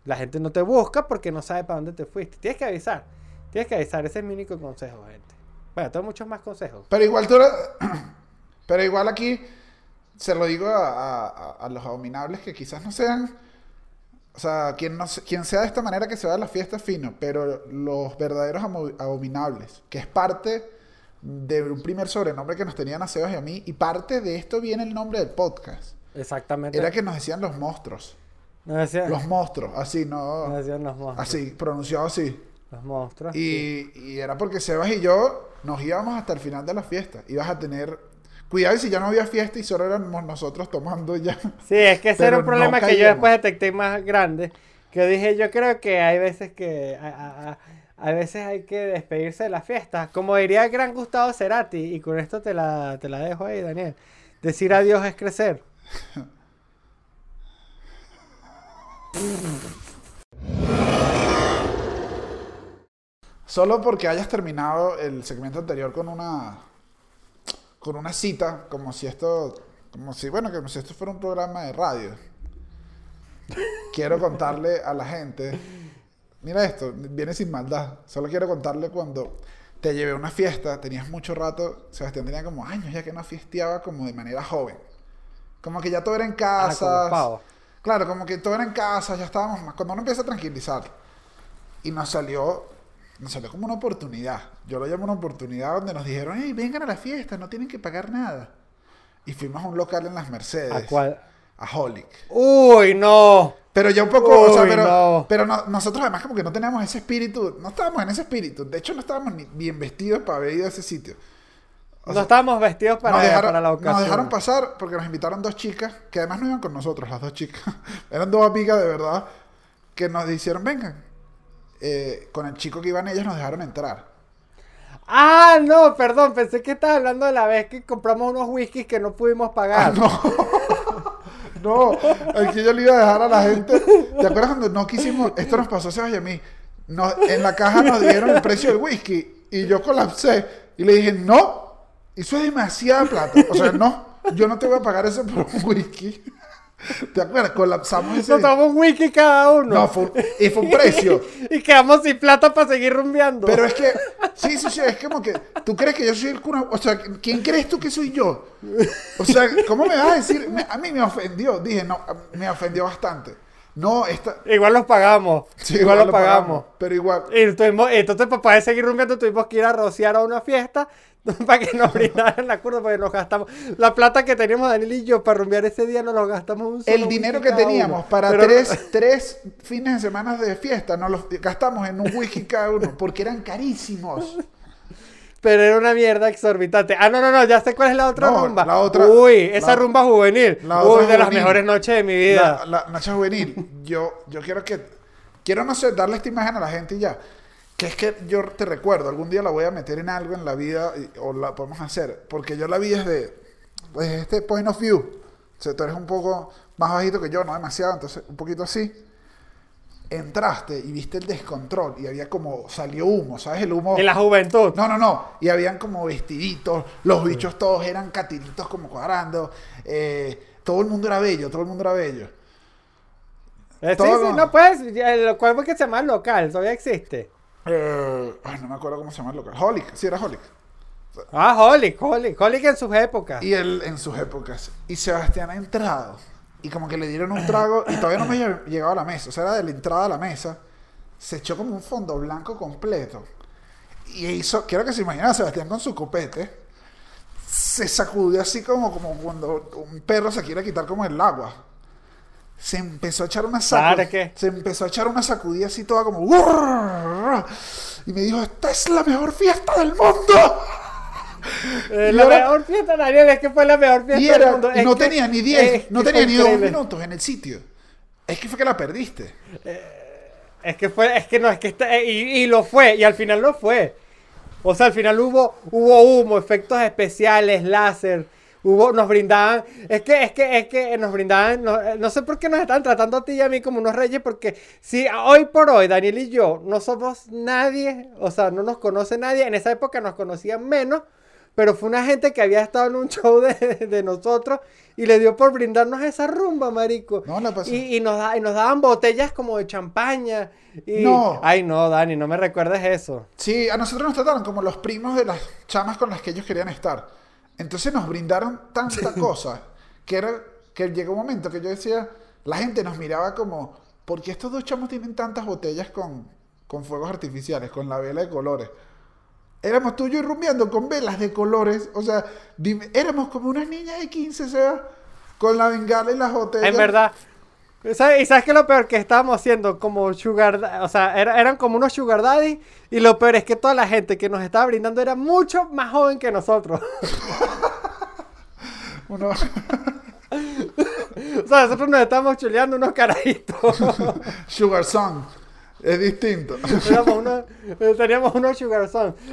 La gente no te busca porque no sabe para dónde te fuiste. Tienes que avisar. Tienes que avisar. Ese es mi único consejo, gente. Bueno, tengo muchos más consejos. Pero igual tú Pero igual aquí se lo digo a, a- a- los abominables que quizás no sean. O sea, quien, no, quien sea de esta manera que se va a la fiesta fino, pero los verdaderos abominables, que es parte de un primer sobrenombre que nos tenían a Sebas y a mí, y parte de esto viene el nombre del podcast. Exactamente. Era que nos decían los monstruos. No decían, Los monstruos, así, no. no decían los monstruos. Así, pronunciado así. Los monstruos. sí. Y, y era porque Sebas y yo nos íbamos hasta el final de la fiesta. Ibas a tener. Cuidado si ya no había fiesta y solo éramos nosotros tomando ya. Sí, es que ese era un no problema que yo después detecté más grande. Que dije, yo creo que hay veces que. A, a- a- a veces hay que despedirse de la fiesta. Como diría el gran Gustavo Cerati, y con esto te la, te la dejo ahí, Daniel. Decir adiós es crecer. Solo porque hayas terminado el segmento anterior con una. con una cita, como si esto. como si, bueno, como si esto fuera un programa de radio. Quiero contarle a la gente. Mira esto, viene sin maldad. Solo quiero contarle cuando te llevé a una fiesta, tenías mucho rato, Sebastián tenía como años ya que no fiesteaba como de manera joven. Como que ya todo era en Ah, casa. pavos. Claro, como que todo era en casa, ya estábamos más. Cuando uno empieza a tranquilizar. Y nos salió, nos salió como una oportunidad. Yo lo llamo una oportunidad donde nos dijeron, hey, vengan a la fiesta, no tienen que pagar nada. Y fuimos a un local en las Mercedes. ¿A cuál? a Holic. Uy, no. Pero ya un poco, o sea, pero, no. pero no- nosotros además como que no teníamos ese espíritu, no estábamos en ese espíritu. De hecho, no estábamos ni bien vestidos para haber ido a ese sitio. O no sea, estábamos vestidos para, nos, dejaron, para la nos ocasión. dejaron pasar porque nos invitaron dos chicas, que además no iban con nosotros, las dos chicas. Eran dos amigas de verdad, que nos dijeron, vengan. Eh, con el chico que iban ellas nos dejaron entrar. Ah, no, perdón, pensé que estabas hablando de la vez que compramos unos whiskies que no pudimos pagar. No, el que yo le iba a dejar a la gente. ¿Te acuerdas cuando no quisimos? Esto nos pasó a Sebas y a mí. Nos- en la caja nos dieron el precio del whisky y yo colapsé y le dije, no, eso es demasiada plata. O sea, no, yo no te voy a pagar eso por un whisky. ¿Te acuerdas? Colapsamos ese. Nos tomamos un whisky cada uno. No, fue un- y fue un precio. y quedamos sin plata para seguir rumbeando. Pero es que, sí, sí, sí, es como que, ¿tú crees que yo soy el cuna? O sea, ¿quién crees tú que soy yo? O sea, ¿cómo me vas a decir? Me- a mí me ofendió, dije, no, me ofendió bastante. No, esta... Igual los pagamos. sí, igual, los pagamos. Pero igual, Y tuvimos- entonces, para poder seguir rumbeando, tuvimos que ir a rociar a una fiesta para que nos brindaran la curva, porque nos gastamos. La plata que teníamos Daniel y yo para rumbear ese día, nos lo gastamos un solo el dinero que teníamos uno. para Pero- tres, tres fines de semana de fiesta, nos los gastamos en un whisky cada uno, porque eran carísimos. Pero era una mierda exorbitante. Ah, no, no, no, ya sé cuál es la otra No, rumba. la otra- Uy, esa la- rumba juvenil. la Uy, otra de las juvenil. mejores noches de mi vida. La, la Nacha Juvenil, yo, yo quiero que, quiero no sé, darle esta imagen a la gente y ya. Que es que yo te recuerdo, algún día la voy a meter en algo en la vida y- o la podemos hacer, porque yo la vi desde, desde este point of view. O sea, tú eres un poco más bajito que yo, no demasiado, entonces un poquito así. Entraste y viste el descontrol y había como, salió humo, ¿sabes? El humo... En la juventud. No, no, no. Y habían como vestiditos, los bichos todos eran catiritos como cuadrando. eh, todo el mundo era bello, todo el mundo era bello. Eh, sí, todo- sí, no puedes. El, ¿Cuál fue que se llama el local? Todavía existe. Eh, ay, no me acuerdo cómo se llama el local. Holic, sí era Holic. Ah, Holic, Holic. Holic en sus épocas. Y él en sus épocas. Y Sebastián ha entrado. Y como que le dieron un trago y todavía no me llegado a la mesa. O sea, era de la entrada a la mesa. Se echó como un fondo blanco completo. Y hizo, quiero que se imaginen a Sebastián con su copete. Se sacudió así como, como cuando un perro se quiere quitar como el agua. Se empezó a echar una sacudida. Se empezó a echar una sacudida así toda como. Y me dijo, esta es la mejor fiesta del mundo. Eh, la ahora- mejor fiesta, Daniel, es que fue la mejor fiesta Y, del era, mundo. y Es no que- tenía ni 10, es no tenía ni dos increíble. minutos en el sitio. Es que fue que la perdiste. Es que fue, es que no, es que está, eh, y, y lo fue, y al final lo fue. O sea, al final hubo, hubo humo, efectos especiales, láser, hubo, nos brindaban, es que, es que, es que nos brindaban, no, eh, no sé por qué nos están tratando a ti y a mí como unos reyes, porque si hoy por hoy Daniel y yo no somos nadie, o sea, no nos conoce nadie, en esa época nos conocían menos, pero fue una gente que había estado en un show de, de nosotros y le dio por brindarnos esa rumba, marico. No, la pasé. Y, y nos, da- y nos daban botellas como de champaña. Y... No. Ay, no, Dani, no me recuerdes eso. Sí, a nosotros nos trataron como los primos de las chamas con las que ellos querían estar. Entonces nos brindaron tanta cosa que, era, que llegó un momento que yo decía, la gente nos miraba como, ¿por qué estos dos chamos tienen tantas botellas con, con fuegos artificiales, con la vela de colores? Éramos tú y yo rumbeando con velas de colores. O sea, éramos como unas niñas de 15, sea, con la bengala y las botellas. En verdad. ¿Y sabes qué es lo peor? Que estábamos haciendo como sugar... O sea, era- eran como unos sugar daddy. Y lo peor es que toda la gente que nos estaba brindando era mucho más joven que nosotros. Uno- o sea, nosotros nos estábamos chuleando unos carajitos. Sugar Song. Es distinto. Éramos eh, teníamos unos sugar.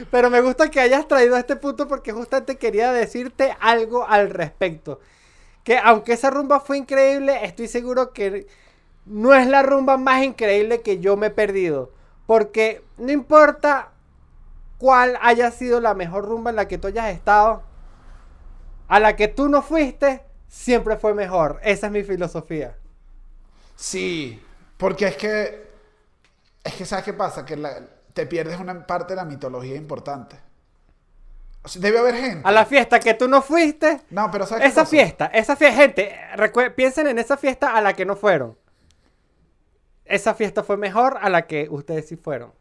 Pero me gusta que hayas traído a este punto porque justamente quería decirte algo al respecto. Que aunque esa rumba fue increíble, estoy seguro que no es la rumba más increíble que yo me he perdido. Porque no importa cuál haya sido la mejor rumba en la que tú hayas estado, a la que tú no fuiste, siempre fue mejor. Esa es mi filosofía. Sí, porque es que. Es que, ¿sabes qué pasa? Que la- te pierdes una parte de la mitología importante. O sea, debe haber gente. A la fiesta que tú no fuiste, No, pero ¿sabes qué Esa fiesta, esa fiesta, gente, piensen en esa fiesta a la que no fueron. Esa fiesta fue mejor a la que ustedes sí fueron.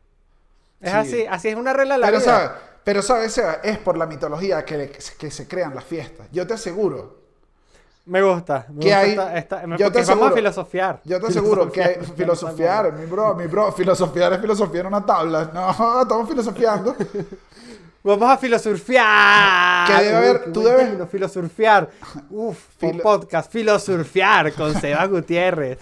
Es Sí. así, así es una regla de la Pero vida. sabes, pero sabes, es por la mitología que, que se crean las fiestas. Yo te aseguro Me gusta. Me ¿Qué gusta hay? esta- esta- me- Yo te porque vamos aseguro- a filosofiar. Yo te aseguro que hay- filosofiar, mi bro, mi bro, filosofiar es filosofía en una tabla. No, estamos filosofiando. Vamos a filosurfear. Que debe haber- tú debes- término, filosurfear. Uf, un podcast. Filosurfear con Seba Gutiérrez.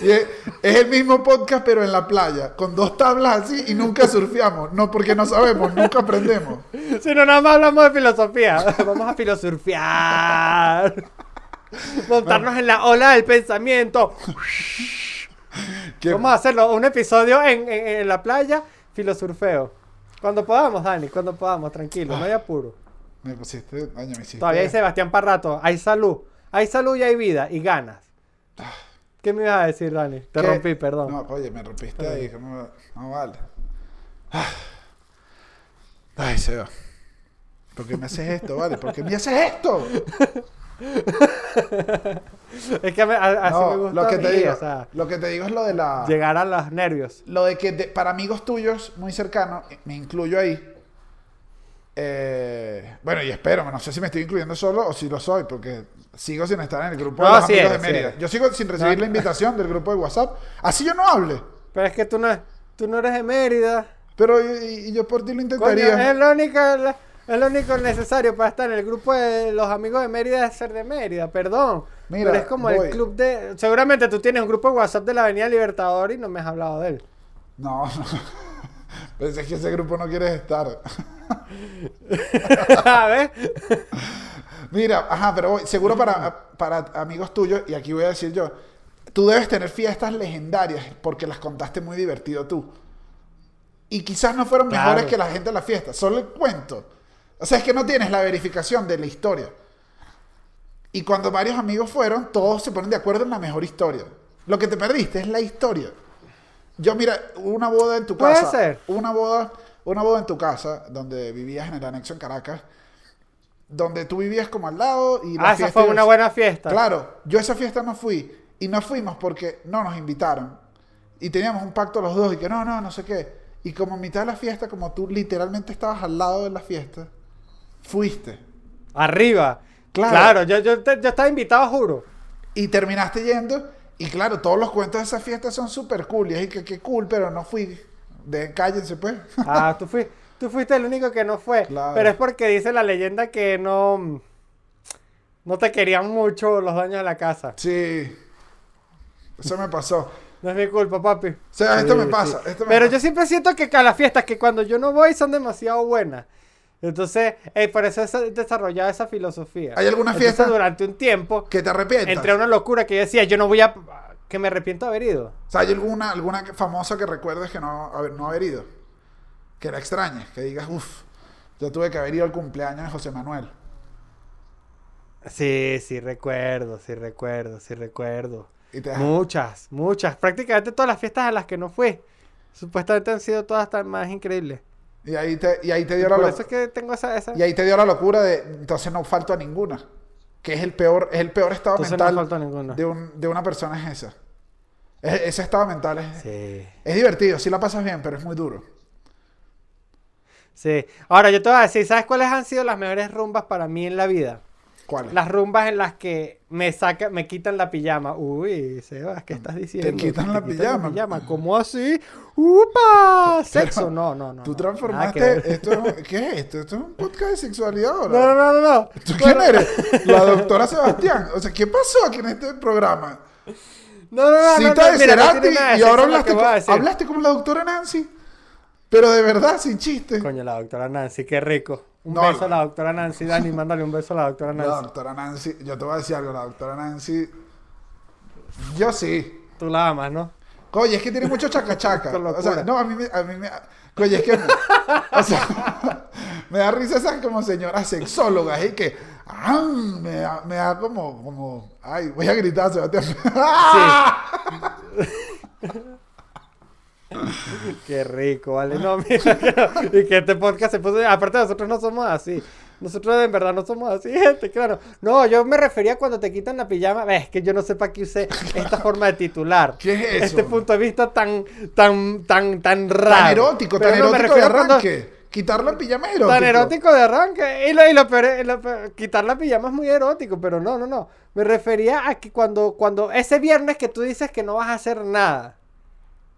Y es, es el mismo podcast, pero en la playa, con dos tablas así y nunca surfeamos. No, porque no sabemos, nunca aprendemos. Si no, nada más hablamos de filosofía. Vamos a filosurfear. Montarnos en la ola del pensamiento. Que- Vamos a hacerlo. Un episodio en, en- en la playa, filosurfeo. Cuando podamos, Dani, cuando podamos, tranquilo, no hay apuro. Me pusiste, daño, me hiciste. Todavía hay Sebastián para rato. Hay salud. Hay salud y hay vida y ganas. ¿Qué me ibas a decir, Dani? Te ¿Qué? rompí, perdón. No, oye, me rompiste ahí. no vale. Ah. Ay, Seba. ¿Por qué me haces esto, vale? ¿Por qué me haces esto? Es que me- a- así No, me gusta lo que te mí, digo, o sea, lo que te digo es lo de la llegar a los nervios. lo de que de- para amigos tuyos muy cercanos, me incluyo ahí. eh, bueno, y espero, no sé si me estoy incluyendo solo o si lo soy, porque sigo sin estar en el grupo de No, los sí amigos de Mérida. Yo sigo sin recibir No. la invitación del grupo de WhatsApp. Así yo no hable. Pero es que tú no, tú no eres de Mérida. Pero y, y yo por ti lo Coño, intentaría. es lo único, es lo único necesario para estar en el grupo de los amigos de Mérida es ser de Mérida, perdón. Mira, Pero es como voy. el club de... Seguramente tú tienes un grupo de WhatsApp de la Avenida Libertador y no me has hablado de él. No, no. Es que ese grupo no quieres estar. A ver. Mira, ajá, pero voy- seguro para, para amigos tuyos, y aquí voy a decir yo, tú debes tener fiestas legendarias porque las contaste muy divertido tú. Y quizás no fueron Claro. mejores que la gente en la fiesta, solo el cuento. O sea, es que no tienes la verificación de la historia. Y cuando varios amigos fueron, todos se ponen de acuerdo en la mejor historia. Lo que te perdiste es la historia. Yo, mira, una boda en tu Puede casa. ser. Una boda, una boda en tu casa, donde vivías en el anexo en Caracas, donde tú vivías como al lado y la Ah, esa fue una buena fiesta. Claro, yo a esa fiesta no fui. Y no fuimos porque no nos invitaron. Y teníamos un pacto los dos y que no, no, no sé qué. Y como en mitad de la fiesta, como tú literalmente estabas al lado de la fiesta, fuiste. Arriba. Claro. Claro, yo, yo, te- yo estaba invitado, juro. Y terminaste yendo. Y claro, todos los cuentos de esa fiesta son súper cool. Y es que qué cool, pero no fui. De, cállense pues. Ah, tú, fui, tú fuiste el único que no fue. Claro. Pero es porque dice la leyenda que no... No te querían mucho los dueños de la casa. sí. Eso me pasó. No es mi culpa, papi. O sea, esto Sí, me sí. pasa. esto me Pero pasa. yo siempre siento que a las fiestas que cuando yo no voy son demasiado buenas. Entonces, eh, por eso he desarrollado esa filosofía. ¿Hay alguna Entonces, fiesta? durante un tiempo, Que te arrepientas. entre una locura que yo decía, yo no voy a... Que me arrepiento de haber ido. O sea, ¿hay alguna, alguna famosa que recuerdes que no haber, no haber ido? Que la extrañes, que digas, uff, yo tuve que haber ido al cumpleaños de José Manuel. Sí, sí recuerdo, sí recuerdo, sí recuerdo. Y te Muchas, muchas. Prácticamente todas las fiestas a las que no fui. Supuestamente han sido todas tan más increíbles. Y ahí te, y ahí te dio la Por lo- eso es que tengo esa... esa... y ahí te dio la locura de entonces no falto a ninguna. Que es el peor, es el peor estado Entonces no mental ninguna. de, un- de una persona es esa. Es- ese estado mental es, Sí. es divertido, sí la pasas bien, pero es muy duro. Sí. Ahora yo te voy a decir, ¿sabes cuáles han sido las mejores rumbas para mí en la vida? ¿Cuál? Las rumbas en las que me saca, me quitan la pijama. Uy, Sebas, ¿qué estás diciendo? quitan la pijama. ¿Cómo así? ¡Upa! Sexo. No, no, no. Tú no, transformaste esto ¿Qué es esto? Esto es un podcast de sexualidad ahora. No, no, no, no. no. ¿Tú quién eres? La doctora Sebastián. O sea, ¿qué pasó aquí en este programa? No, no, no. no, Cita no, de mira, no Cerati de y ahora hablaste, hablaste como la doctora Nancy. Pero de verdad, sin chiste. Coño, la doctora Nancy, qué rico. Un No, beso a la doctora Nancy. Dani, mándale un beso a la doctora La Nancy. doctora Nancy, yo te voy a decir algo, la doctora Nancy. Yo sí. Tú la amas, ¿no? Oye, es que tiene mucho chacachaca. O sea, no, a mí me. A mí me oye, es que. me- o sea, me da risa esas como señoras sexólogas y que. ah, me, da, me da como, como. Ay, voy a gritar, Sebastián. Qué rico, vale. No, mira, no. y que este podcast se puso. Aparte, nosotros no somos así. Nosotros en verdad no somos así, gente, claro. No, yo me refería cuando te quitan la pijama. Ves que yo no sé para qué usé esta forma de titular. ¿Qué es eso? Este punto de vista tan, tan, tan, tan raro. Tan erótico, Pero tan no, erótico de refiero cuando- arranque. quitar la pijama es erótico. Tan erótico de arranque. Y lo, y lo peor es- lo peor- quitar la pijama es muy erótico, pero no, no, no. Me refería a que cuando, cuando ese viernes que tú dices que no vas a hacer nada.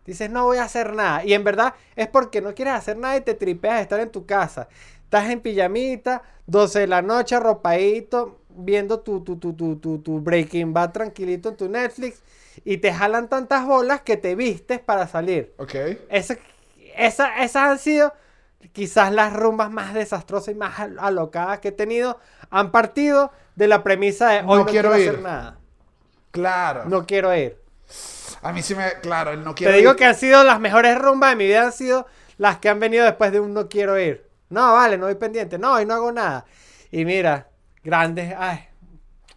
Dices, no voy a hacer nada. Y en verdad es porque no quieres hacer nada y te tripeas estar en tu casa. Estás en pijamita, 12 de la noche, arropadito, viendo tu, tu, tu, tu, tu, tu Breaking Bad tranquilito en tu Netflix. Y te jalan tantas bolas que te vistes para salir. Ok. Esa, esa- esas han sido quizás las rumbas más desastrosas y más al- alocadas que he tenido. Han partido de la premisa de hoy No no, quiero quiero, ir. hacer nada. Claro. No quiero ir. A mí sí me. Claro, el no quiero. Te digo ir. que han sido las mejores rumbas de mi vida, han sido las que han venido después de un no quiero ir. No, vale, no voy pendiente. No, hoy no hago nada. Y mira, grandes. Ay,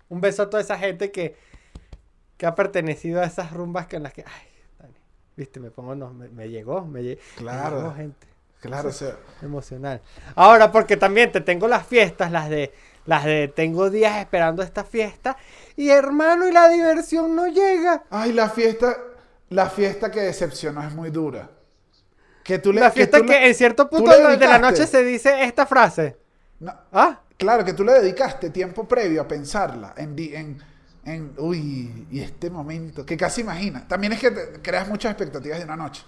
un beso a toda esa gente que, que ha pertenecido a esas rumbas que en las que. Ay, Dani, viste, me pongo. No, me, me llegó, me, lle- me Claro. llegó gente. Claro, o sea. Emocional. Ahora, porque también te tengo las fiestas, las de. Las de tengo días esperando esta fiesta. Y hermano, y la diversión no llega. Ay, la fiesta. La fiesta que decepcionó es muy dura. Que tú le. La fiesta tú que, le- en cierto punto de la- noche se dice esta frase. No, ¿Ah? claro, que tú le dedicaste tiempo previo a pensarla. En, en, en. Uy, y este momento. Que casi imaginas. También es que te- creas muchas expectativas de una noche.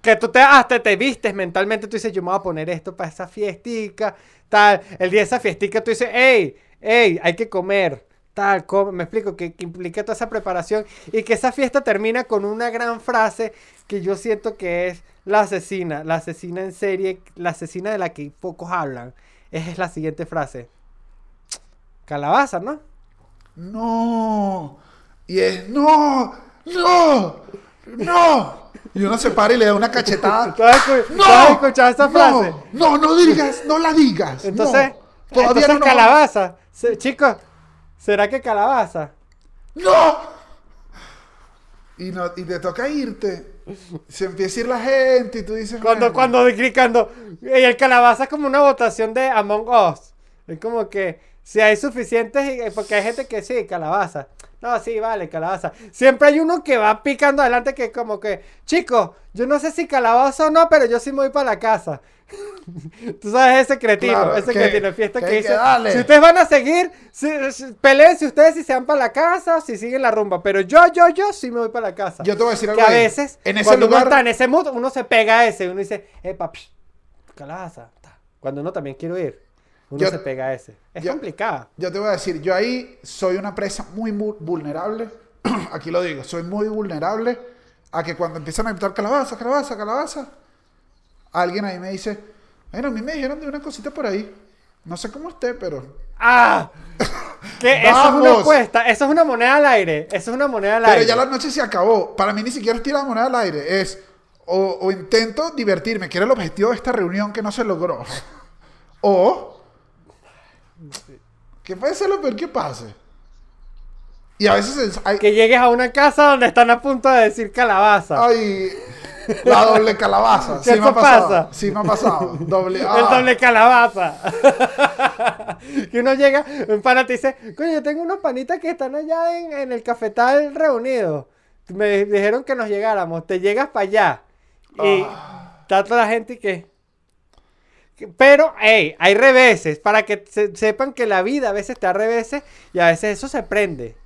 Que tú te, hasta te vistes mentalmente, tú dices, yo me voy a poner esto para esa fiestica, tal. El día de esa fiestica tú dices, hey, hey, hay que comer, tal, come. Me explico, que, que implica toda esa preparación y que esa fiesta termina con una gran frase que yo siento que es la asesina, la asesina en serie, la asesina de la que pocos hablan. Esa es la siguiente frase. Calabaza, ¿no? No. Y es. No. No. No. Y uno se para y le da una cachetada. ¿Tú has, escu- tú ¡No! has escuchado esa frase? No, no, no digas, no la digas. no. Entonces, todavía entonces no calabaza. Se- chicos, ¿será que calabaza? ¡No! Y, no, y te toca irte. Se empieza a ir la gente y tú dices. Cuando, cuando gritando. Y el calabaza es como una votación de Among Us. Es como que si hay suficientes, porque hay gente que sí, calabaza. No, sí, vale, calabaza. Siempre hay uno que va picando adelante que como que, chicos, yo no sé si calabaza o no, pero yo sí me voy para la casa. Tú sabes ese cretino, Claro, ese que- cretino de fiesta que que, que dice, darle. si ustedes van a seguir, si, si- peleense ustedes si se van para la casa o si siguen la rumba, pero yo, yo, yo sí me voy para la casa. Yo te voy a decir Que algo. a ahí. veces, En ese cuando uno lugar. está en ese mood, uno se pega a ese. Uno dice, epa, calabaza. Cuando uno también quiere ir, uno Yo- se pega a ese. Es yo- complicado. Yo te voy a decir, yo ahí soy una presa muy mu- vulnerable. Aquí lo digo, soy muy vulnerable a que cuando empiezan a gritar calabaza, calabaza, calabaza, alguien ahí me dice, bueno, a mí me dijeron de una cosita por ahí. No sé cómo esté, pero. ¡Ah! Eso es una apuesta, eso es una moneda al aire. Eso es una moneda al Pero aire. ya la noche se acabó. Para mí ni siquiera es tirar la moneda al aire. Es o, o intento divertirme, que era el objetivo de esta reunión que no se logró. O que puede ser lo peor que pase. Y a veces hay, Que llegues a una casa donde están a punto de decir calabaza. hay la doble calabaza. ¿Qué Sí me ha pasado. pasa? Sí me ha pasado. Doble, El doble calabaza. que uno llega, un pana te dice, coño, yo tengo unos panitas que están allá en, en el cafetal reunidos. Me dijeron que nos llegáramos. Te llegas para allá. Y Ah. está toda la gente y que... Pero, hey, hay reveses. Para que se- sepan que la vida a veces te da reveses y a veces eso se prende.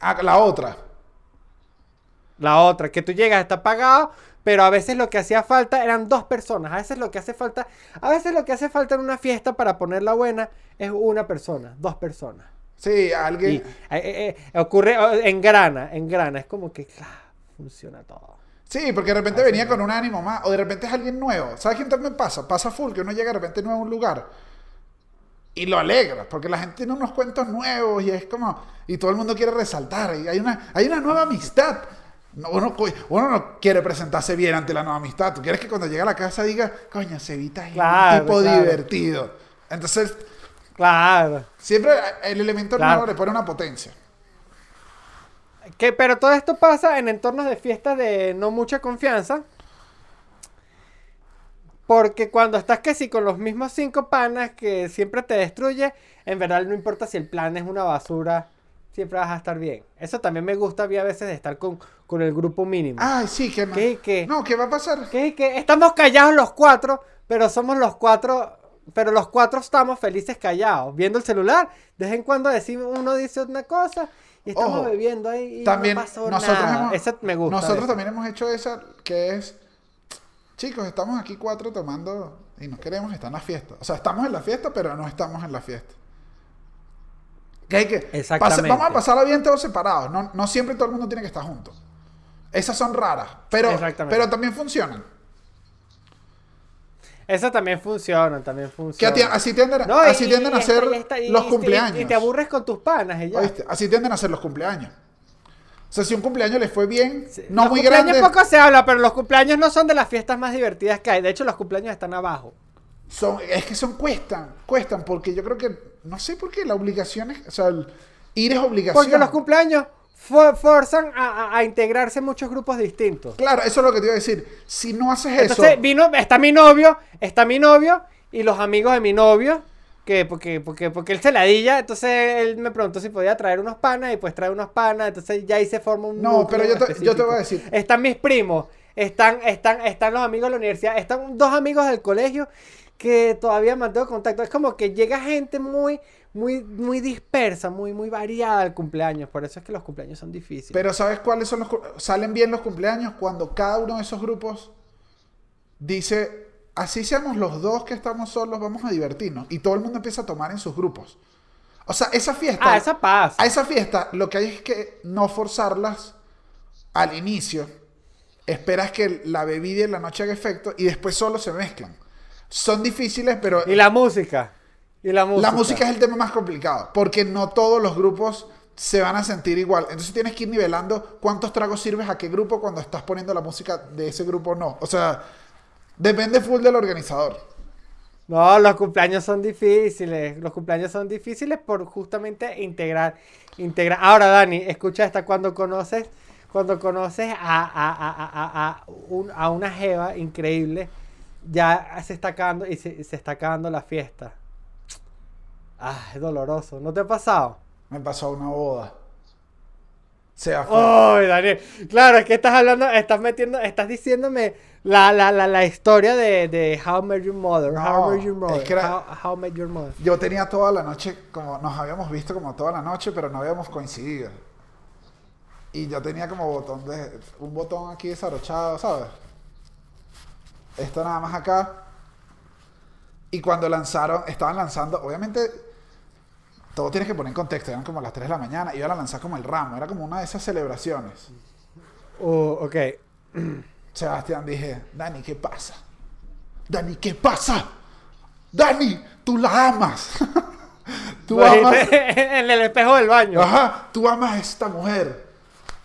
Ah, la otra. La otra, que tú llegas, está pagado, pero a veces lo que hacía falta eran dos personas. A veces lo que hace falta, a veces lo que hace falta en una fiesta para ponerla buena es una persona, dos personas. Sí, alguien. eh, eh, eh, ocurre, oh, engrana, engrana, es como que claro, funciona todo. Sí, porque de repente venía con un ánimo más, o de repente es alguien nuevo. ¿Sabes qué también pasa? Pasa full, que uno llega de repente nuevo a un lugar y lo alegra, porque la gente tiene unos cuentos nuevos y es como, y todo el mundo quiere resaltar, y hay una, hay una nueva amistad. No, uno, no quiere presentarse bien ante la nueva amistad, tú quieres que cuando llegue a la casa diga, coño, Cevita es Claro, un tipo claro. divertido. Entonces, Claro. siempre el elemento Claro. nuevo le pone una potencia. Que, pero todo esto pasa en entornos de fiestas de no mucha confianza. Porque cuando estás que sí con los mismos cinco panas que siempre te destruye, en verdad no importa si el plan es una basura, siempre vas a estar bien. Eso también me gusta a mí a veces de estar con, con el grupo mínimo. Ay, sí, que. ¿Qué, qué? No, ¿qué va a pasar? Que, que estamos callados los cuatro, pero somos los cuatro, pero los cuatro estamos felices callados, viendo el celular. De vez en cuando decimos, uno dice una cosa y estamos Ojo, bebiendo ahí y También no pasó nosotros, nada. hemos, Esa me gusta. nosotros también hemos hecho esa que es, chicos, estamos aquí cuatro tomando y no queremos estar en la fiesta. O sea, estamos en la fiesta, pero no estamos en la fiesta. Que hay que Exactamente. vamos a pasarla bien todos separados. No, no siempre todo el mundo tiene que estar junto. Esas son raras, pero, pero también funcionan. Eso también funciona, también Que funciona. ati- así tienden, a- No, así y- tienden a y está- ser y los cumpleaños. Y, te aburres con tus panas y ya. ¿Oíste? Así tienden a ser los cumpleaños. O sea, si un cumpleaños les fue bien, Sí, no los muy cumpleaños grande, poco se habla, pero los cumpleaños no son de las fiestas más divertidas que hay. De hecho, los cumpleaños están abajo. son, es que son cuestan, cuestan, porque yo creo que, no sé por qué, la obligación es, o sea, el ir es obligación. Porque los cumpleaños forzan a, a- a integrarse muchos grupos distintos. Claro, eso es lo que te iba a decir. Si no haces Entonces eso, vino, está mi novio, está mi novio y los amigos de mi novio, que porque, porque, porque él se ladilla, entonces él me preguntó si podía traer unos panas y pues trae unos panas, entonces ya ahí se forma un No, pero yo te- yo te voy a decir. Están mis primos, están, están, están los amigos de la universidad, están dos amigos del colegio que todavía mantengo contacto. Es como que llega gente muy, muy, muy dispersa, muy, muy variada al cumpleaños. Por eso es que los cumpleaños son difíciles. pero ¿sabes cuáles son los salen bien los cumpleaños cuando cada uno de esos grupos dice, así seamos los dos que estamos solos, vamos a divertirnos y todo el mundo empieza a tomar en sus grupos. O sea, esa fiesta ah, esa pasa. A esa fiesta lo que hay es que no forzarlas al inicio. Esperas que la bebida y la noche haga efecto y después solo se mezclan. Son difíciles, pero Y la música. Y la música. la música es el tema más complicado porque no todos los grupos se van a sentir igual. Entonces tienes que ir nivelando cuántos tragos sirves a qué grupo cuando estás poniendo la música de ese grupo o no. O sea, depende full del organizador. No, los cumpleaños son difíciles. Los cumpleaños son difíciles por justamente integrar. integrar. Ahora, Dani, escucha esta. Cuando conoces, cuando conoces a, a, a, a, a, un- a una jeva increíble, ya se está acabando y se, se está acabando la fiesta. Ah, es doloroso. ¿No te ha pasado? Me pasó una boda. Fue. ¡Ay, Daniel! Claro, es que estás hablando, estás metiendo, estás diciéndome la, la, la, la historia de, de How Met Your Mother. No, How Met Your Mother. es que era- how, How Met Your Mother. Yo tenía toda la noche, como nos habíamos visto como toda la noche, pero no habíamos coincidido. Y yo tenía como botón de, un botón aquí desabrochado, ¿sabes? Esto nada más acá. Y cuando lanzaron, estaban lanzando, obviamente, todo tienes que poner en contexto, eran como las 3 de la mañana, iban a lanzar como el ramo, era como una de esas celebraciones. Oh, ok. Sebastián, dije, Dani, ¿qué pasa? Dani, ¿qué pasa? Dani, tú la amas. tú amas. en el espejo del baño. Ajá, tú amas a esta mujer.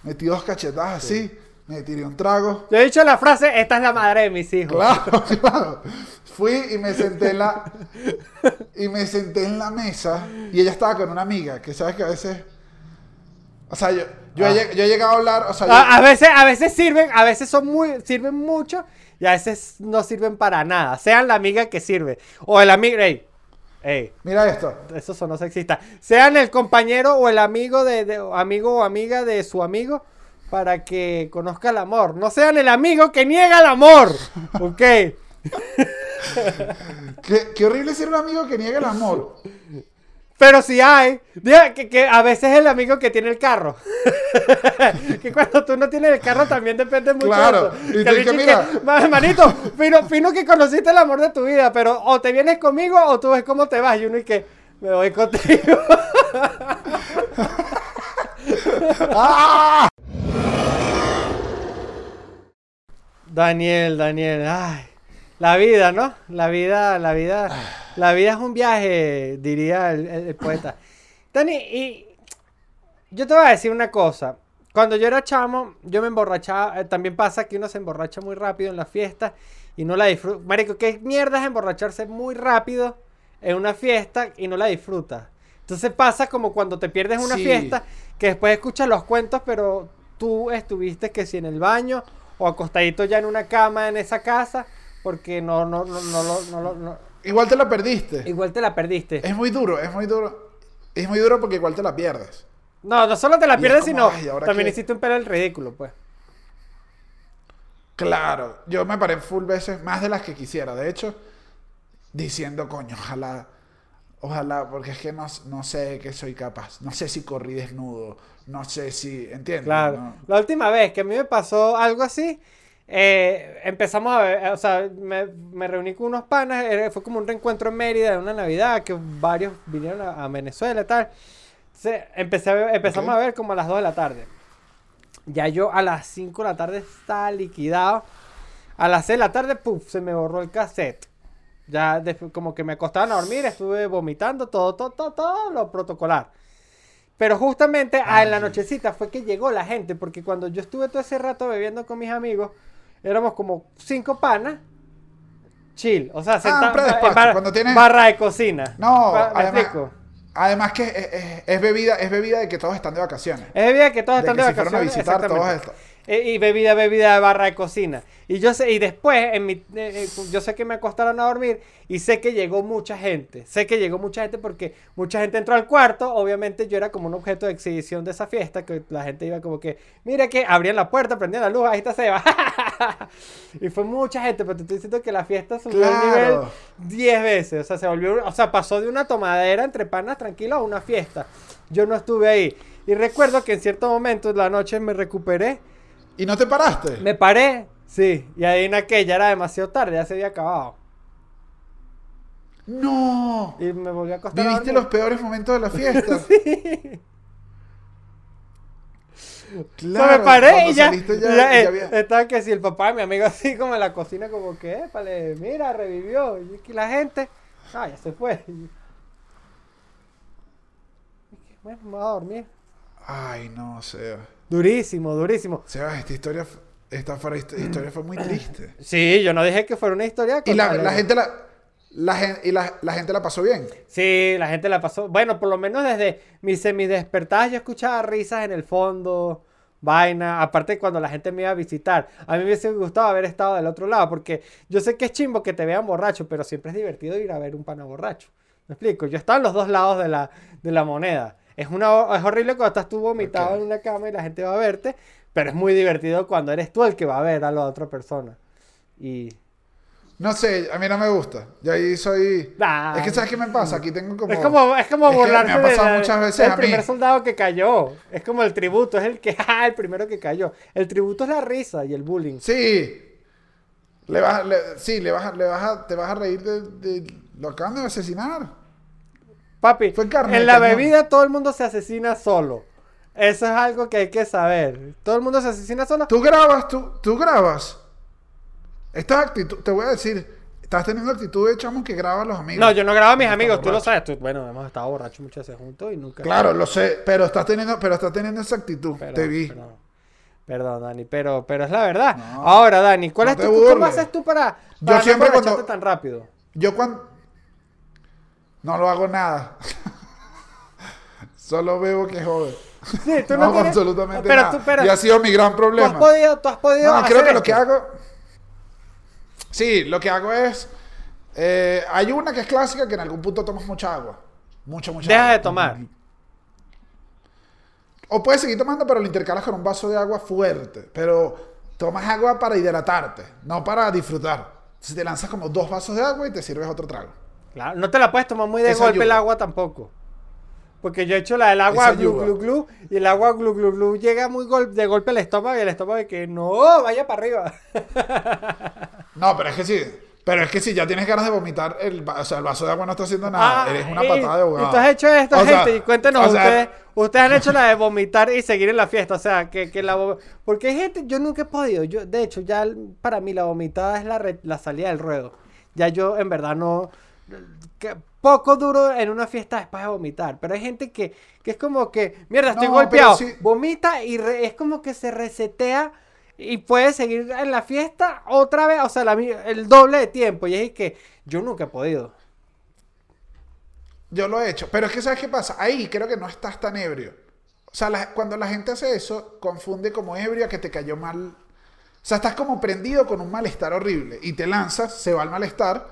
Metí dos cachetadas así, me tiré un trago. Yo he dicho la frase, esta es la madre de mis hijos. Claro, claro. Fui y me senté en la y me senté en la mesa y ella estaba con una amiga, que sabes que a veces o sea, yo, yo, he, yo he llegado a hablar, o sea, yo- A, a veces, a veces sirven, a veces son muy, sirven mucho y a veces no sirven para nada. Sean la amiga que sirve. O el amigo, ey, ey, mira esto. eso sonó sexista. Sean el compañero o el amigo de, amigo o amiga de su amigo para que conozca el amor. No sean el amigo que niega el amor. ¿Ok? Qué, qué horrible ser un amigo que niega el amor. Pero si hay, que, que a veces es el amigo que tiene el carro. que cuando tú no tienes el carro también depende mucho Claro, de y eso. tú Que mira. que, "Ma- manito, fino, fino que conociste el amor de tu vida, pero o te vienes conmigo o tú ves cómo te vas. Y uno y que me voy contigo. ¡Ah! Daniel, Daniel, ay. La vida, ¿no? La vida, la vida, la vida es un viaje, diría el, el- el poeta. Dani, y yo te voy a decir una cosa. Cuando yo era chamo, yo me emborrachaba. eh, también pasa que uno se emborracha muy rápido en la fiesta y no la disfruta. Marico, ¿qué mierda es emborracharse muy rápido en una fiesta y no la disfrutas? Entonces pasa como cuando te pierdes una Sí. fiesta, que después escuchas los cuentos, pero tú estuviste que si en el baño o acostadito ya en una cama en esa casa, porque no, no, no, no, lo- no, lo- no- Igual te la perdiste. igual te la perdiste. Es muy duro, es muy duro. Es muy duro porque igual te la pierdes. No, no solo te la pierdes, como, sino ay, ¿ahora también qué? hiciste un pelo el ridículo, pues. Claro, yo me paré full veces, más de las que quisiera, de hecho, diciendo, coño, ojalá, ojalá, porque es que no, no sé que soy capaz, no sé si corrí desnudo, no sé si, ¿entiendes? Claro. No. La última vez que a mí me pasó algo así, eh, empezamos a ver, o sea, me, me reuní con unos panas, fue como un reencuentro en Mérida de una Navidad, que varios vinieron a, a Venezuela y tal. Entonces, empecé a ver- empezamos a ver como a las 2 de la tarde. Ya yo a las 5 de la tarde estaba liquidado. A las 6 de la tarde, puf, se me borró el cassette. Ya después, como que me acostaban a dormir, estuve vomitando, todo, todo, todo, todo lo protocolar. Pero justamente a en la nochecita fue que llegó la gente, porque cuando yo estuve todo ese rato bebiendo con mis amigos, éramos como cinco panas, chill, o sea, sentados predespacho, cuando tienes- barra de cocina. No, ¿Me además, explico? además que es, es- es bebida, es bebida de que todos están de vacaciones. Es bebida que todos De están que de si fueron a vacaciones. visitar todos Y bebida, bebida de barra de cocina. Y yo sé, y después, en mi, eh, eh, yo sé que me acostaron a dormir y sé que llegó mucha gente. Sé que llegó mucha gente porque mucha gente entró al cuarto. Obviamente yo era como un objeto de exhibición de esa fiesta, que la gente iba como que, mira que abrían la puerta, prendían la luz, ahí está Seba. y fue mucha gente, pero te estoy diciendo que la fiesta subió al nivel Claro. 10 veces. O sea, se volvió, o sea, pasó de una tomadera entre panas tranquilo a una fiesta. Yo no estuve ahí. Y recuerdo que en cierto momento de la noche me recuperé, ¿Y no te paraste? me paré, sí, y ahí en aquella era demasiado tarde, ya se había acabado. No. Y me volví a acostar. a Viviste dormir. los peores momentos de la fiesta. O Claro, sea, me paré y ya, ya- ya, ya eh, había- estaba que si el papá de mi amigo así como en la cocina como que, épale, mira, revivió. Y aquí la gente, ah, ya se fue. Y- que, bueno, me voy a dormir. Ay, no, Seba. Durísimo, durísimo. Sebas, esta historia, esta esta historia fue muy triste. Sí, yo no dije que fuera una historia. Y la, la gente la, la, y la, la gente la pasó bien. Sí, la gente la pasó. Bueno, por lo menos desde mis semidespertadas yo escuchaba risas en el fondo, vaina. Aparte cuando la gente me iba a visitar. A mí me hubiese gustado haber estado del otro lado, porque yo sé que es chimbo que te vean borracho, pero siempre es divertido ir a ver un pana borracho. ¿Me explico? Yo estaba en los dos lados de la, de la moneda. Es, una, es horrible cuando estás tú vomitado Ok. en una cama y la gente va a verte, pero es muy divertido cuando eres tú el que va a ver a la otra persona. Y... No sé, a mí no me gusta. Yo ahí soy... Ah. Es que ¿sabes qué me pasa? Aquí tengo como... Es como, es como Es burlarse me ha pasado de la- muchas veces del a mí. primer soldado que cayó. Es como el tributo, es el que, ah, el primero que cayó. El tributo es la risa y el bullying. Sí. Le vas, le- sí, le vas, le vas a, te vas a reír de, de- Lo acaban de asesinar. Papi, Fue carne en la cañón. bebida todo el mundo se asesina solo. Eso es algo que hay que saber. Todo el mundo se asesina solo. Tú grabas, tú, tú grabas. Esta actitud, te voy a decir, estás teniendo actitud de chamo que graba a los amigos. No, yo no grabo a mis amigos, tú lo sabes. Tú- bueno, hemos estado borrachos muchas veces juntos y nunca. Claro, lo sé, pero estás teniendo, pero estás teniendo esa actitud. Pero- te vi. Perdón, Perdón, Dani, pero, pero es la verdad. No. Ahora, Dani, ¿cuál No es tu, ¿cómo haces tú para, Yo para no siempre cuando- tan rápido? Yo cuando no lo hago nada. Solo bebo que jode. Sí, tú no, no, tienes- absolutamente pero nada. Tú, pero, y ha sido mi gran tú problema. has podido, tú has podido No, creo que lo que hago. Sí, lo que hago es. eh, hay una que es clásica que en algún punto tomas mucha agua. Mucha, mucha Deja agua. de tomar. O puedes seguir tomando, pero lo intercalas con un vaso de agua fuerte. Pero tomas agua para hidratarte, no para disfrutar. Si te lanzas como dos vasos de agua y te sirves otro trago. Claro, no te la puedes tomar muy de golpe el agua tampoco. Porque yo he hecho la del agua Eso glu ayuda. glu glu y el agua glu glu glu llega muy gol- de golpe al estómago y el estómago de que no, vaya para arriba. No, pero es que sí. Pero es que si ya tienes ganas de vomitar, el, o sea, el vaso de agua no está haciendo nada. Ah, Eres una patada de. Y tú has hecho esto, O sea, gente, y cuéntenos o sea, ustedes. Ustedes han hecho la de vomitar y seguir en la fiesta. O sea, que, que la Porque hay gente, yo nunca he podido. Yo, de hecho, ya para mí la vomitada es la, re- la salida del ruedo. Ya yo en verdad no. Que poco duro en una fiesta después de vomitar. Pero hay gente que, que es como que, mierda, estoy No, golpeado. Vomita y re- es como que se resetea y puede seguir en la fiesta otra vez. O sea, la el doble de tiempo. Y es que yo nunca he podido. Yo lo he hecho. Pero es que, ¿sabes qué pasa? Ahí creo que no estás tan ebrio. O sea, la- cuando la gente hace eso, confunde como ebrio a que te cayó mal. O sea, estás como prendido con un malestar horrible y te lanzas, se va el malestar,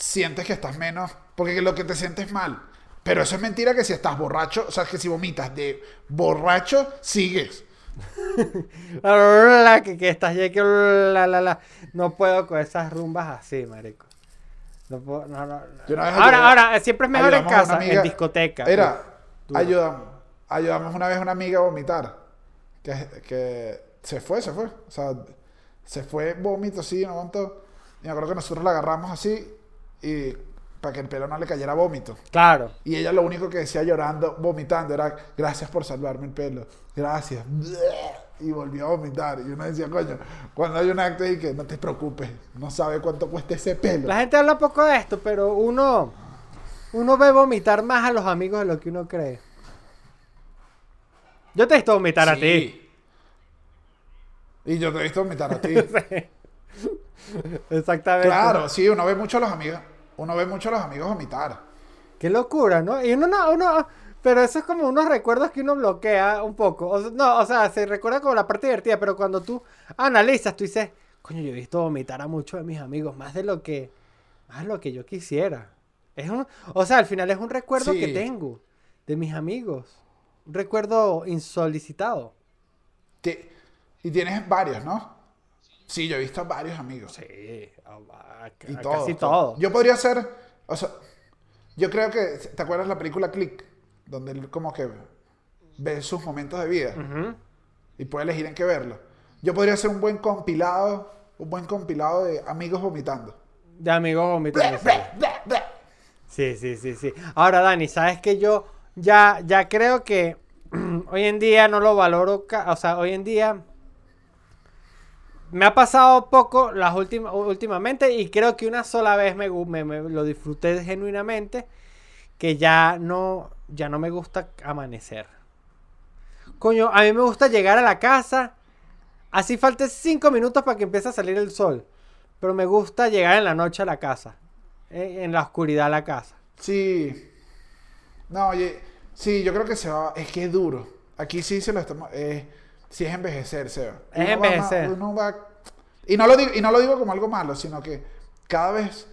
sientes que estás menos, porque lo que te sientes mal. Pero eso es mentira que si estás borracho, o sea, que si vomitas de borracho, sigues. Que, que estás ya que la, la, la. No puedo con esas rumbas así, marico. No puedo, no, no. Ahora, ahora, siempre es mejor en casa, amiga- en discoteca. Duro. ayudamos, ayudamos una vez a una amiga a vomitar. Que, que se fue, se fue. O sea, se fue vómito así, no aguantó. Y me acuerdo que nosotros la agarramos así y para que el pelo no le cayera vómito. Claro. Y ella lo único que decía llorando, vomitando, era gracias por salvarme el pelo. Gracias. Y volvió a vomitar. Y uno decía, coño, cuando hay un acto y que no te preocupes, no sabe cuánto cuesta ese pelo. La gente habla poco de esto, pero uno, uno ve vomitar más a los amigos de lo que uno cree. Yo te he visto vomitar a ti. Y yo te he visto vomitar a ti. Exactamente. claro, sí, uno ve mucho a los amigos. Uno ve mucho a los amigos vomitar. Qué locura, ¿no? Y uno no, uno, pero eso es como unos recuerdos que uno bloquea un poco. O no, o sea, se recuerda como la parte divertida, pero cuando tú analizas, tú dices, coño, yo he visto vomitar a muchos de mis amigos, más de lo que, más de lo que yo quisiera. Es un, o sea, al final es un recuerdo que tengo de mis amigos. Un recuerdo insolicitado. Ti- Y tienes varios, ¿no? Sí, yo he visto varios amigos. Sí, a, a- Y a todo. casi todo. Yo podría ser, o sea, yo creo que, ¿te acuerdas la película Click? Donde él como que ve sus momentos de vida y puede elegir en qué verlo. Yo podría ser un buen compilado, un buen compilado de amigos vomitando. De amigos vomitando. sí. Sí, sí, sí, sí. Ahora, Dani, sabes que yo ya, ya creo que hoy en día no lo valoro, o sea, hoy en día me ha pasado poco las últimas últimamente y creo que una sola vez me, me lo disfruté genuinamente que ya no ya no me gusta amanecer. Coño, a mí me gusta llegar a la casa, así falte cinco minutos para que empiece a salir el sol, pero me gusta llegar en la noche a la casa, eh, en la oscuridad a la casa. Sí. No, oye, sí, yo creo que se va, es que es duro. Aquí sí se lo estamos, eh, sí es envejecer, Seba. Es Uno envejecer. uno va- y, no lo digo, y no lo digo como algo malo, sino que cada vez,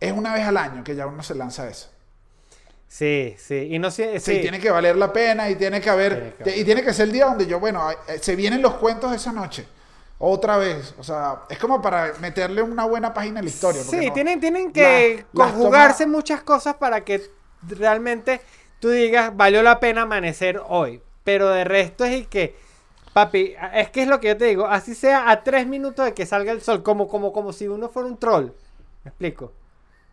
es una vez al año que ya uno se lanza eso. Sí, sí, y no Sí, sí. tiene que valer la pena y tiene que haber. Tiene que te- y tiene que ser el día donde yo, bueno, eh, se vienen los cuentos de esa noche. Otra vez. O sea, es como para meterle una buena página a la historia. Sí, no- tienen, tienen que conjugarse toma- muchas cosas para que realmente tú digas, valió la pena amanecer hoy. Pero de resto es el que, papi, es que es lo que yo te digo, así sea a tres minutos de que salga el sol, como, como, como si uno fuera un troll. ¿Me explico?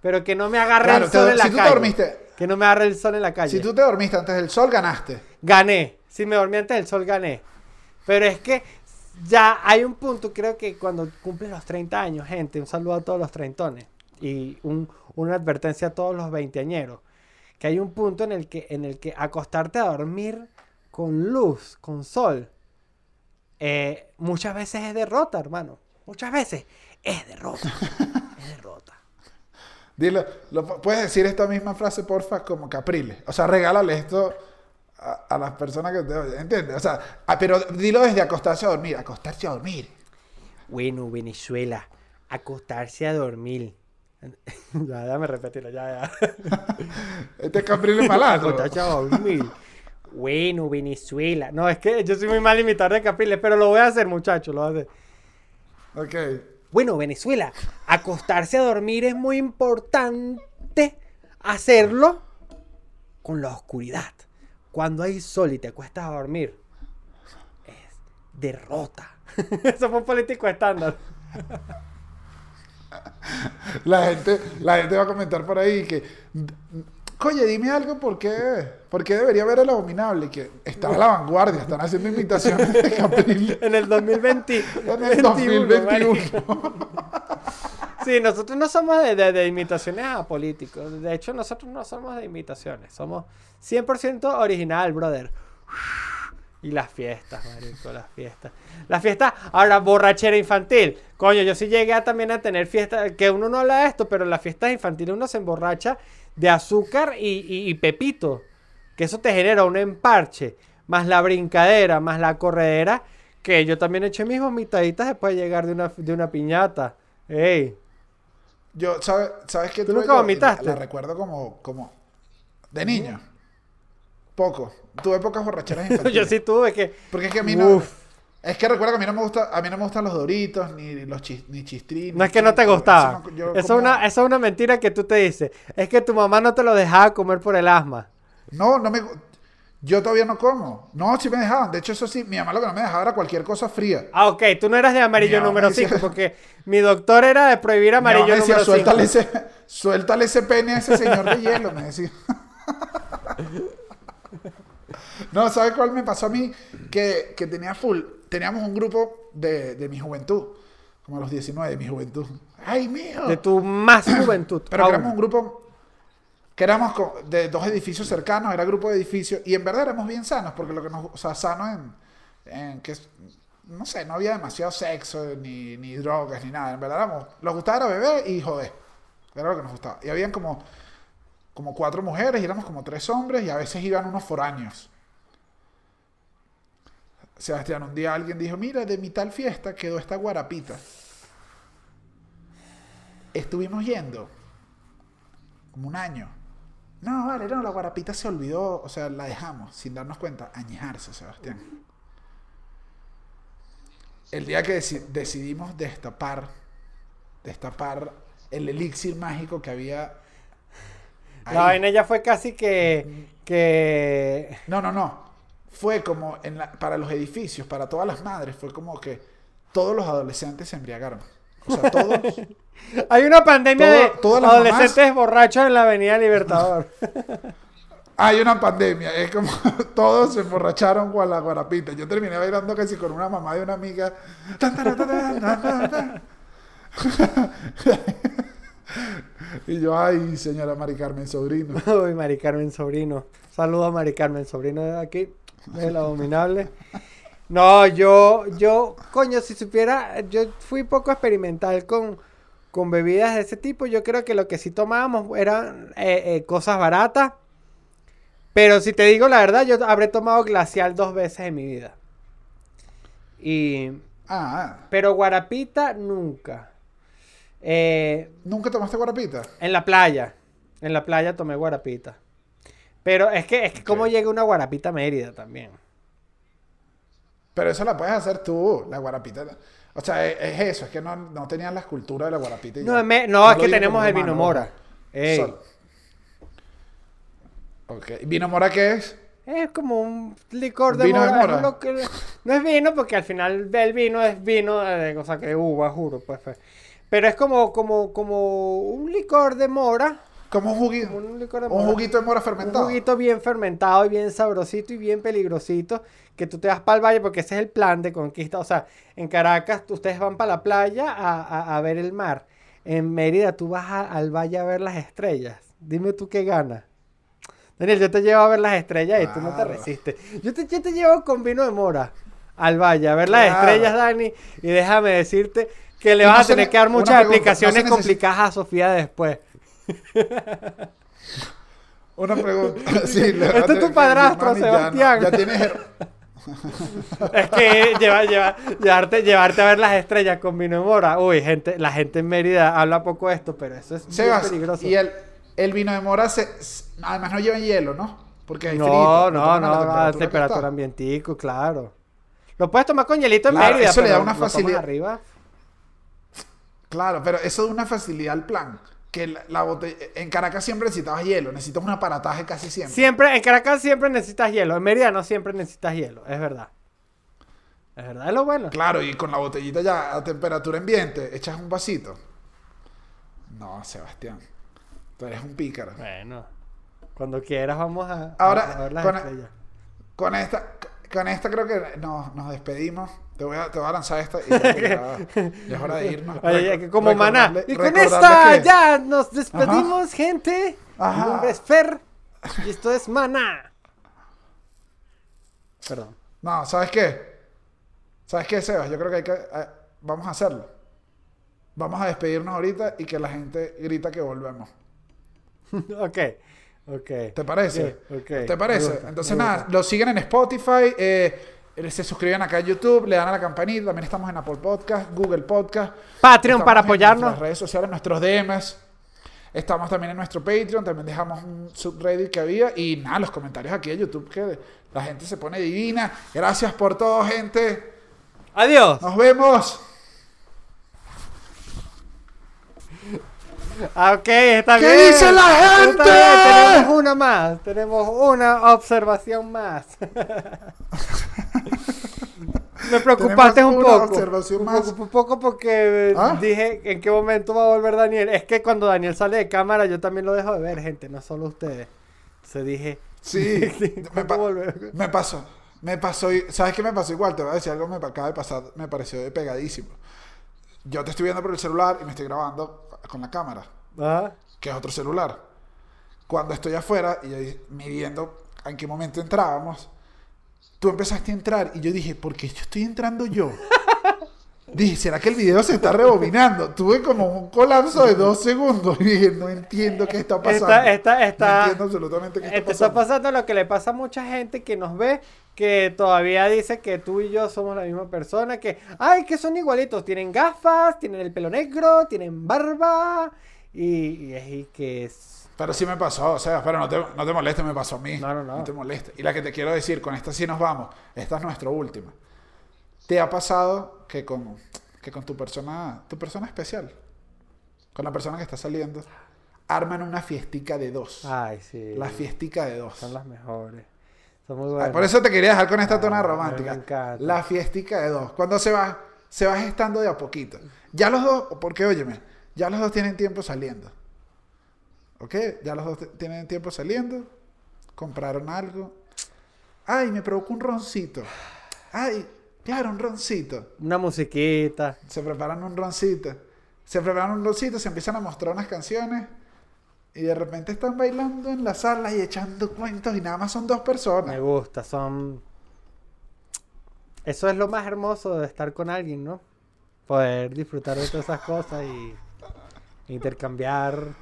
Pero que no me agarre Claro, el te- sol en la si tú te dormiste- Que no me agarre el sol en la calle. Si tú te dormiste antes del sol, ganaste. Gané. Si me dormí antes del sol, gané. Pero es que ya hay un punto, creo que cuando cumples los 30 años, gente, un saludo a todos los treintones y un- una advertencia a todos los veinteañeros, que hay un punto en el que, en el que acostarte a dormir con luz, con sol, eh, muchas veces es derrota, hermano. Muchas veces es derrota. es derrota. Dilo, lo- puedes decir esta misma frase, porfa, como Capriles. O sea, regálale esto a, a las personas que te oyen. ¿Entiendes? O sea, ah, pero dilo desde acostarse a dormir. Acostarse a dormir. Bueno, Venezuela, acostarse a dormir. ya, déjame repetirlo, ya, ya. Este es Capriles malandro. acostarse a dormir. Bueno, Venezuela. No, es que yo soy muy mal imitar de Capriles, pero lo voy a hacer, muchachos, lo voy a hacer. Ok. Bueno, Venezuela, acostarse a dormir es muy importante hacerlo con la oscuridad. Cuando hay sol y te acuestas a dormir, es derrota. Eso fue un político estándar. La gente, la gente va a comentar por ahí que, oye, dime algo, ¿por qué, por qué debería ver el abominable? Que está a la vanguardia, están haciendo imitaciones de Capriles En el 2020. en el 21, marico. 2021. Sí, nosotros no somos de, de- de imitaciones a políticos. De hecho, nosotros no somos de imitaciones. Somos 100% original, brother. Y las fiestas, marico, las fiestas. Las fiestas, ahora, borrachera infantil. Coño, yo sí llegué a, también a tener fiestas, que uno no habla de esto, pero en las fiestas infantiles uno se emborracha de azúcar y, y- y pepito. Que eso te genera un emparche, más la brincadera, más la corredera, que yo también eché mis vomitaditas después de llegar de una, de una piñata. Ey, Yo, ¿sabes, ¿sabes qué? ¿Tú nunca yo? vomitaste? La recuerdo como, como de niño. Poco. Tuve pocas borracheras infantiles. Yo sí tuve que. Porque es que a mí no. Uf. Es que recuerda que a mí no me gusta, a mí no me gustan los doritos, ni los chis, ni chistrín. No es que no te gustaba. Eso, es como- una, eso es una mentira que tú te dices. Es que tu mamá no te lo dejaba comer por el asma. No, no me Yo todavía no como. No, sí me dejaban. De hecho, eso sí, mi mamá lo que no me dejaba era cualquier cosa fría. Ah, ok. Tú no eras de amarillo Mi mamá número decía- 5, porque mi doctor era de prohibir Mi mamá amarillo me decía, número 5. suéltale ese, suéltale ese pene a ese señor de hielo, me decía. No, ¿sabes cuál me pasó a mí? Que, que tenía full. Teníamos un grupo de, de mi juventud. Como a los 19 de mi juventud. ¡Ay, mío! De tu más juventud. Pero aún. éramos un grupo que éramos de dos edificios cercanos, era grupo de edificios, y en verdad éramos bien sanos, porque lo que nos, o sea, sano en, en que, no sé, no había demasiado sexo, ni, ni drogas, ni nada, en verdad éramos, nos gustaba era beber y joder, era lo que nos gustaba. Y habían como, como cuatro mujeres, y éramos como tres hombres, y a veces iban unos foráneos. Sebastián, un día alguien dijo, mira, de mi tal fiesta quedó esta guarapita. Estuvimos yendo como un año. No, vale, no, la guarapita se olvidó, o sea, la dejamos sin darnos cuenta, añejarse, Sebastián. El día que deci- decidimos destapar, destapar el elixir mágico que había. ahí. La vaina ya fue casi que. que... No, no, no. Fue como en la- para los edificios, para todas las madres, fue como que todos los adolescentes se embriagaron. O sea, todos. Hay una pandemia Todo- de adolescentes borrachos en la Avenida Libertador. Hay una pandemia, es como todos se emborracharon con la guarapita. Yo terminé bailando casi con una mamá de una amiga. Y yo, ay, señora Mari Carmen Sobrino. Uy, Mari Carmen Sobrino. Saludos a Mari Carmen Sobrino de aquí, del abominable. No, yo, yo, coño, si supiera, yo fui poco experimental con, con bebidas de ese tipo. Yo creo que lo que sí tomábamos eran eh, eh, cosas baratas. Pero si te digo la verdad, yo habré tomado glacial dos veces en mi vida. Y, Ah, pero guarapita nunca. Eh, ¿nunca tomaste guarapita? en la playa. En la playa tomé guarapita. Pero es que, es que cómo Ok. llega una guarapita a Mérida también. Pero eso la puedes hacer tú, la guarapita. O sea, es, es eso, es que no, no tenían la escultura de la guarapita. y No, Me- no, es que tenemos el vino mora. Ok. ¿Vino mora qué es? es como un licor de ¿Vino de mora. que- no es vino porque al final el vino es vino, de, o sea, que uva, juro. Pues, pues. Pero es como, como, como un licor de mora. Como un juguito. Un licor de Un mora. juguito de mora Un fermentado. juguito bien fermentado y bien sabrosito y bien peligrosito. Que tú te vas para el valle porque ese es el plan de conquista. O sea, en Caracas tú- ustedes van para la playa a, a- a ver el mar. En Mérida tú vas a- al valle a ver las estrellas. Dime tú qué ganas. Daniel, yo te llevo a ver las estrellas y tú no te resistes. Yo te, yo te llevo con vino de mora al valle a ver las Claro. estrellas, Dani. Y déjame decirte que le vas no a tener ne- que dar muchas pregunta, ¿no se explicaciones complicadas a Sofía después. Una pregunta. Sí, Este es tu padrastro, Mami, ya no- Sebastián. Ya, tienes. Es que lleva- lleva- llevarte, llevarte a ver las estrellas con vino de mora. Uy, gente, la gente en Mérida habla poco de esto, pero eso es Sebas, peligroso. y el, el vino de mora se, además no lleva hielo, ¿no? Porque hay no, frito, no, no, no, temperatura ambientico, claro. Lo puedes tomar con hielito en Claro, Mérida, eso le da pero una facilidad. arriba. Claro, pero eso da una facilidad al plan. Que la, la botella, en Caracas siempre necesitabas hielo, necesitas un aparataje casi siempre. Siempre, en Caracas siempre necesitas hielo. En Mérida no siempre necesitas hielo, es verdad. Es verdad, es lo bueno. Claro, y con la botellita ya a temperatura ambiente, echas un vasito. No, Sebastián. Tú eres un pícaro. Bueno, cuando quieras vamos a, Ahora, a ver las con- estrellas. Con esta, con esta creo que nos, nos despedimos. Te voy, a, te voy a lanzar esta y ya, ya es hora de irnos. Oye, como maná. Y con esta que- ya nos despedimos, gente. Mi Ajá. nombre es Fer. Y esto es maná. Perdón. No, ¿sabes qué? ¿Sabes qué, Sebas? Yo creo que hay que... eh, vamos a hacerlo. Vamos a despedirnos ahorita y que la gente grita que volvemos. ok. Ok. ¿Te parece? Ok, ok. ¿Te parece? Entonces, nada, lo siguen en Spotify, eh, se suscriben acá a YouTube, le dan a la campanita. También estamos en Apple Podcast, Google Podcast. Patreon Estamos para en apoyarnos. nuestras redes sociales, nuestros DMs. Estamos también en nuestro Patreon, también dejamos un subreddit que había y nada, los comentarios aquí de YouTube que la gente se pone divina. Gracias por todo, gente. Adiós. Nos vemos. Ah, Ok, está ¿Qué bien. dice la gente? Tenemos una más. Tenemos una observación más. Me preocupaste un poco. observación Me más. preocupé un poco porque ¿Ah? dije en qué momento va a volver Daniel. Es que cuando Daniel sale de cámara, yo también lo dejo de ver, gente, no solo ustedes. Se dije. Sí, me, ¿cuándo pa- volver? me pasó. Me pasó. ¿Sabes qué me pasó igual? Te voy a decir algo que me acaba de pasar. Me pareció de pegadísimo. Yo te estoy viendo por el celular y me estoy grabando con la cámara, Ah, que es otro celular. Cuando estoy afuera y yo di- midiendo en qué momento entrábamos, tú empezaste a entrar y yo dije, ¿por qué yo estoy entrando yo? Dije, ¿será que el video se está rebobinando? Tuve como un colapso de dos segundos y dije, no entiendo qué está pasando. Está, está, está. No entiendo absolutamente qué está Eh, Te pasando. está pasando lo que le pasa a mucha gente que nos ve, que todavía dice que tú y yo somos la misma persona, que, ay, que son igualitos, tienen gafas, tienen el pelo negro, tienen barba, y, y es y que es... Pero sí me pasó, o sea, pero no te, no te molestes, me pasó a mí. No, no, no. te molestes. Y la que te quiero decir, con esta sí nos vamos. Esta es nuestra última. ¿Te ha pasado que con, que con tu persona, tu persona especial, con la persona que está saliendo, arman una fiestica de dos? Ay, sí. La fiestica de dos. Son las mejores. Son muy Ah, buenas. Por eso te quería dejar con esta Ah, tona romántica. me encanta. La fiestica de dos. Cuando se va, se va gestando de a poquito. Ya los dos, porque óyeme, ya los dos tienen tiempo saliendo. ¿Ok? Ya los dos tienen tiempo saliendo. Compraron algo. Ay, me provocó un roncito. Ay, claro, un roncito. Una musiquita. Se preparan un roncito. Se preparan un roncito, se empiezan a mostrar unas canciones. Y de repente están bailando en la sala y echando cuentos y nada más son dos personas. Me gusta, son... Eso es lo más hermoso de estar con alguien, ¿no? Poder disfrutar de todas esas cosas y intercambiar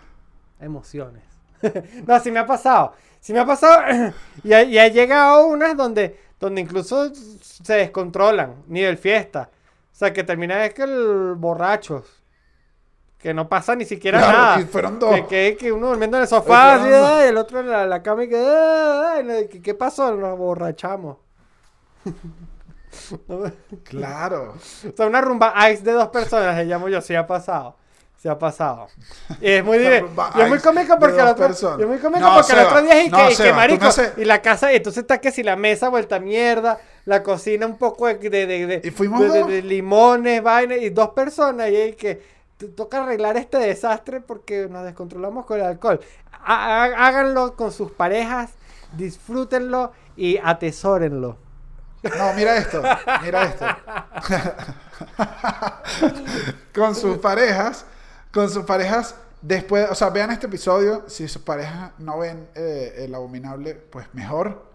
emociones. no, sí me ha pasado. Sí me ha pasado. y, ha, y ha llegado unas donde, donde incluso se descontrolan, nivel fiesta. O sea, que termina es que el borrachos. Que no pasa ni siquiera Claro, nada. y fueron dos. Que, que, que uno durmiendo en el sofá, así, ay, el otro en la, la cama y que, ay, ay, ¿qué, pasó? Nos borrachamos. o Claro. sea, una rumba ice de dos personas, le llamo yo, sí ha pasado. Sí ha pasado. Y es muy divertido. es muy cómico porque el otro, es muy cómico No, porque el otro día es y no, que, y marico, haces- y la casa, entonces está que si la mesa vuelta mierda, la cocina un poco de, de, de, de- ¿Y fuimos de- de- dos? de limones, vainas, y dos personas, y hay que toca arreglar este desastre porque nos descontrolamos con el alcohol. Háganlo con sus parejas, disfrútenlo y atesórenlo. No, mira esto, mira esto. con sus parejas, con sus parejas, después, o sea, vean este episodio, si sus parejas no ven eh, el abominable, pues mejor,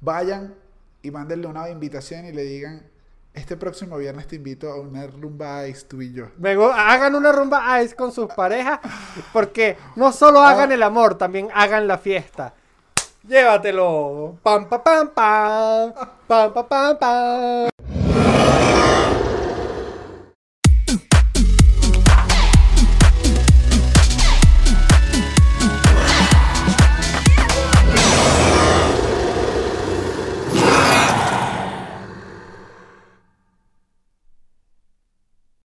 vayan y mándenle una invitación y le digan, este próximo viernes te invito a una rumba ice tú y yo. Hagan una rumba ice con sus parejas porque no solo hagan el amor, también hagan la fiesta. Llévatelo. Pam, pam, pam, pam. Pam, pam, pam, pam.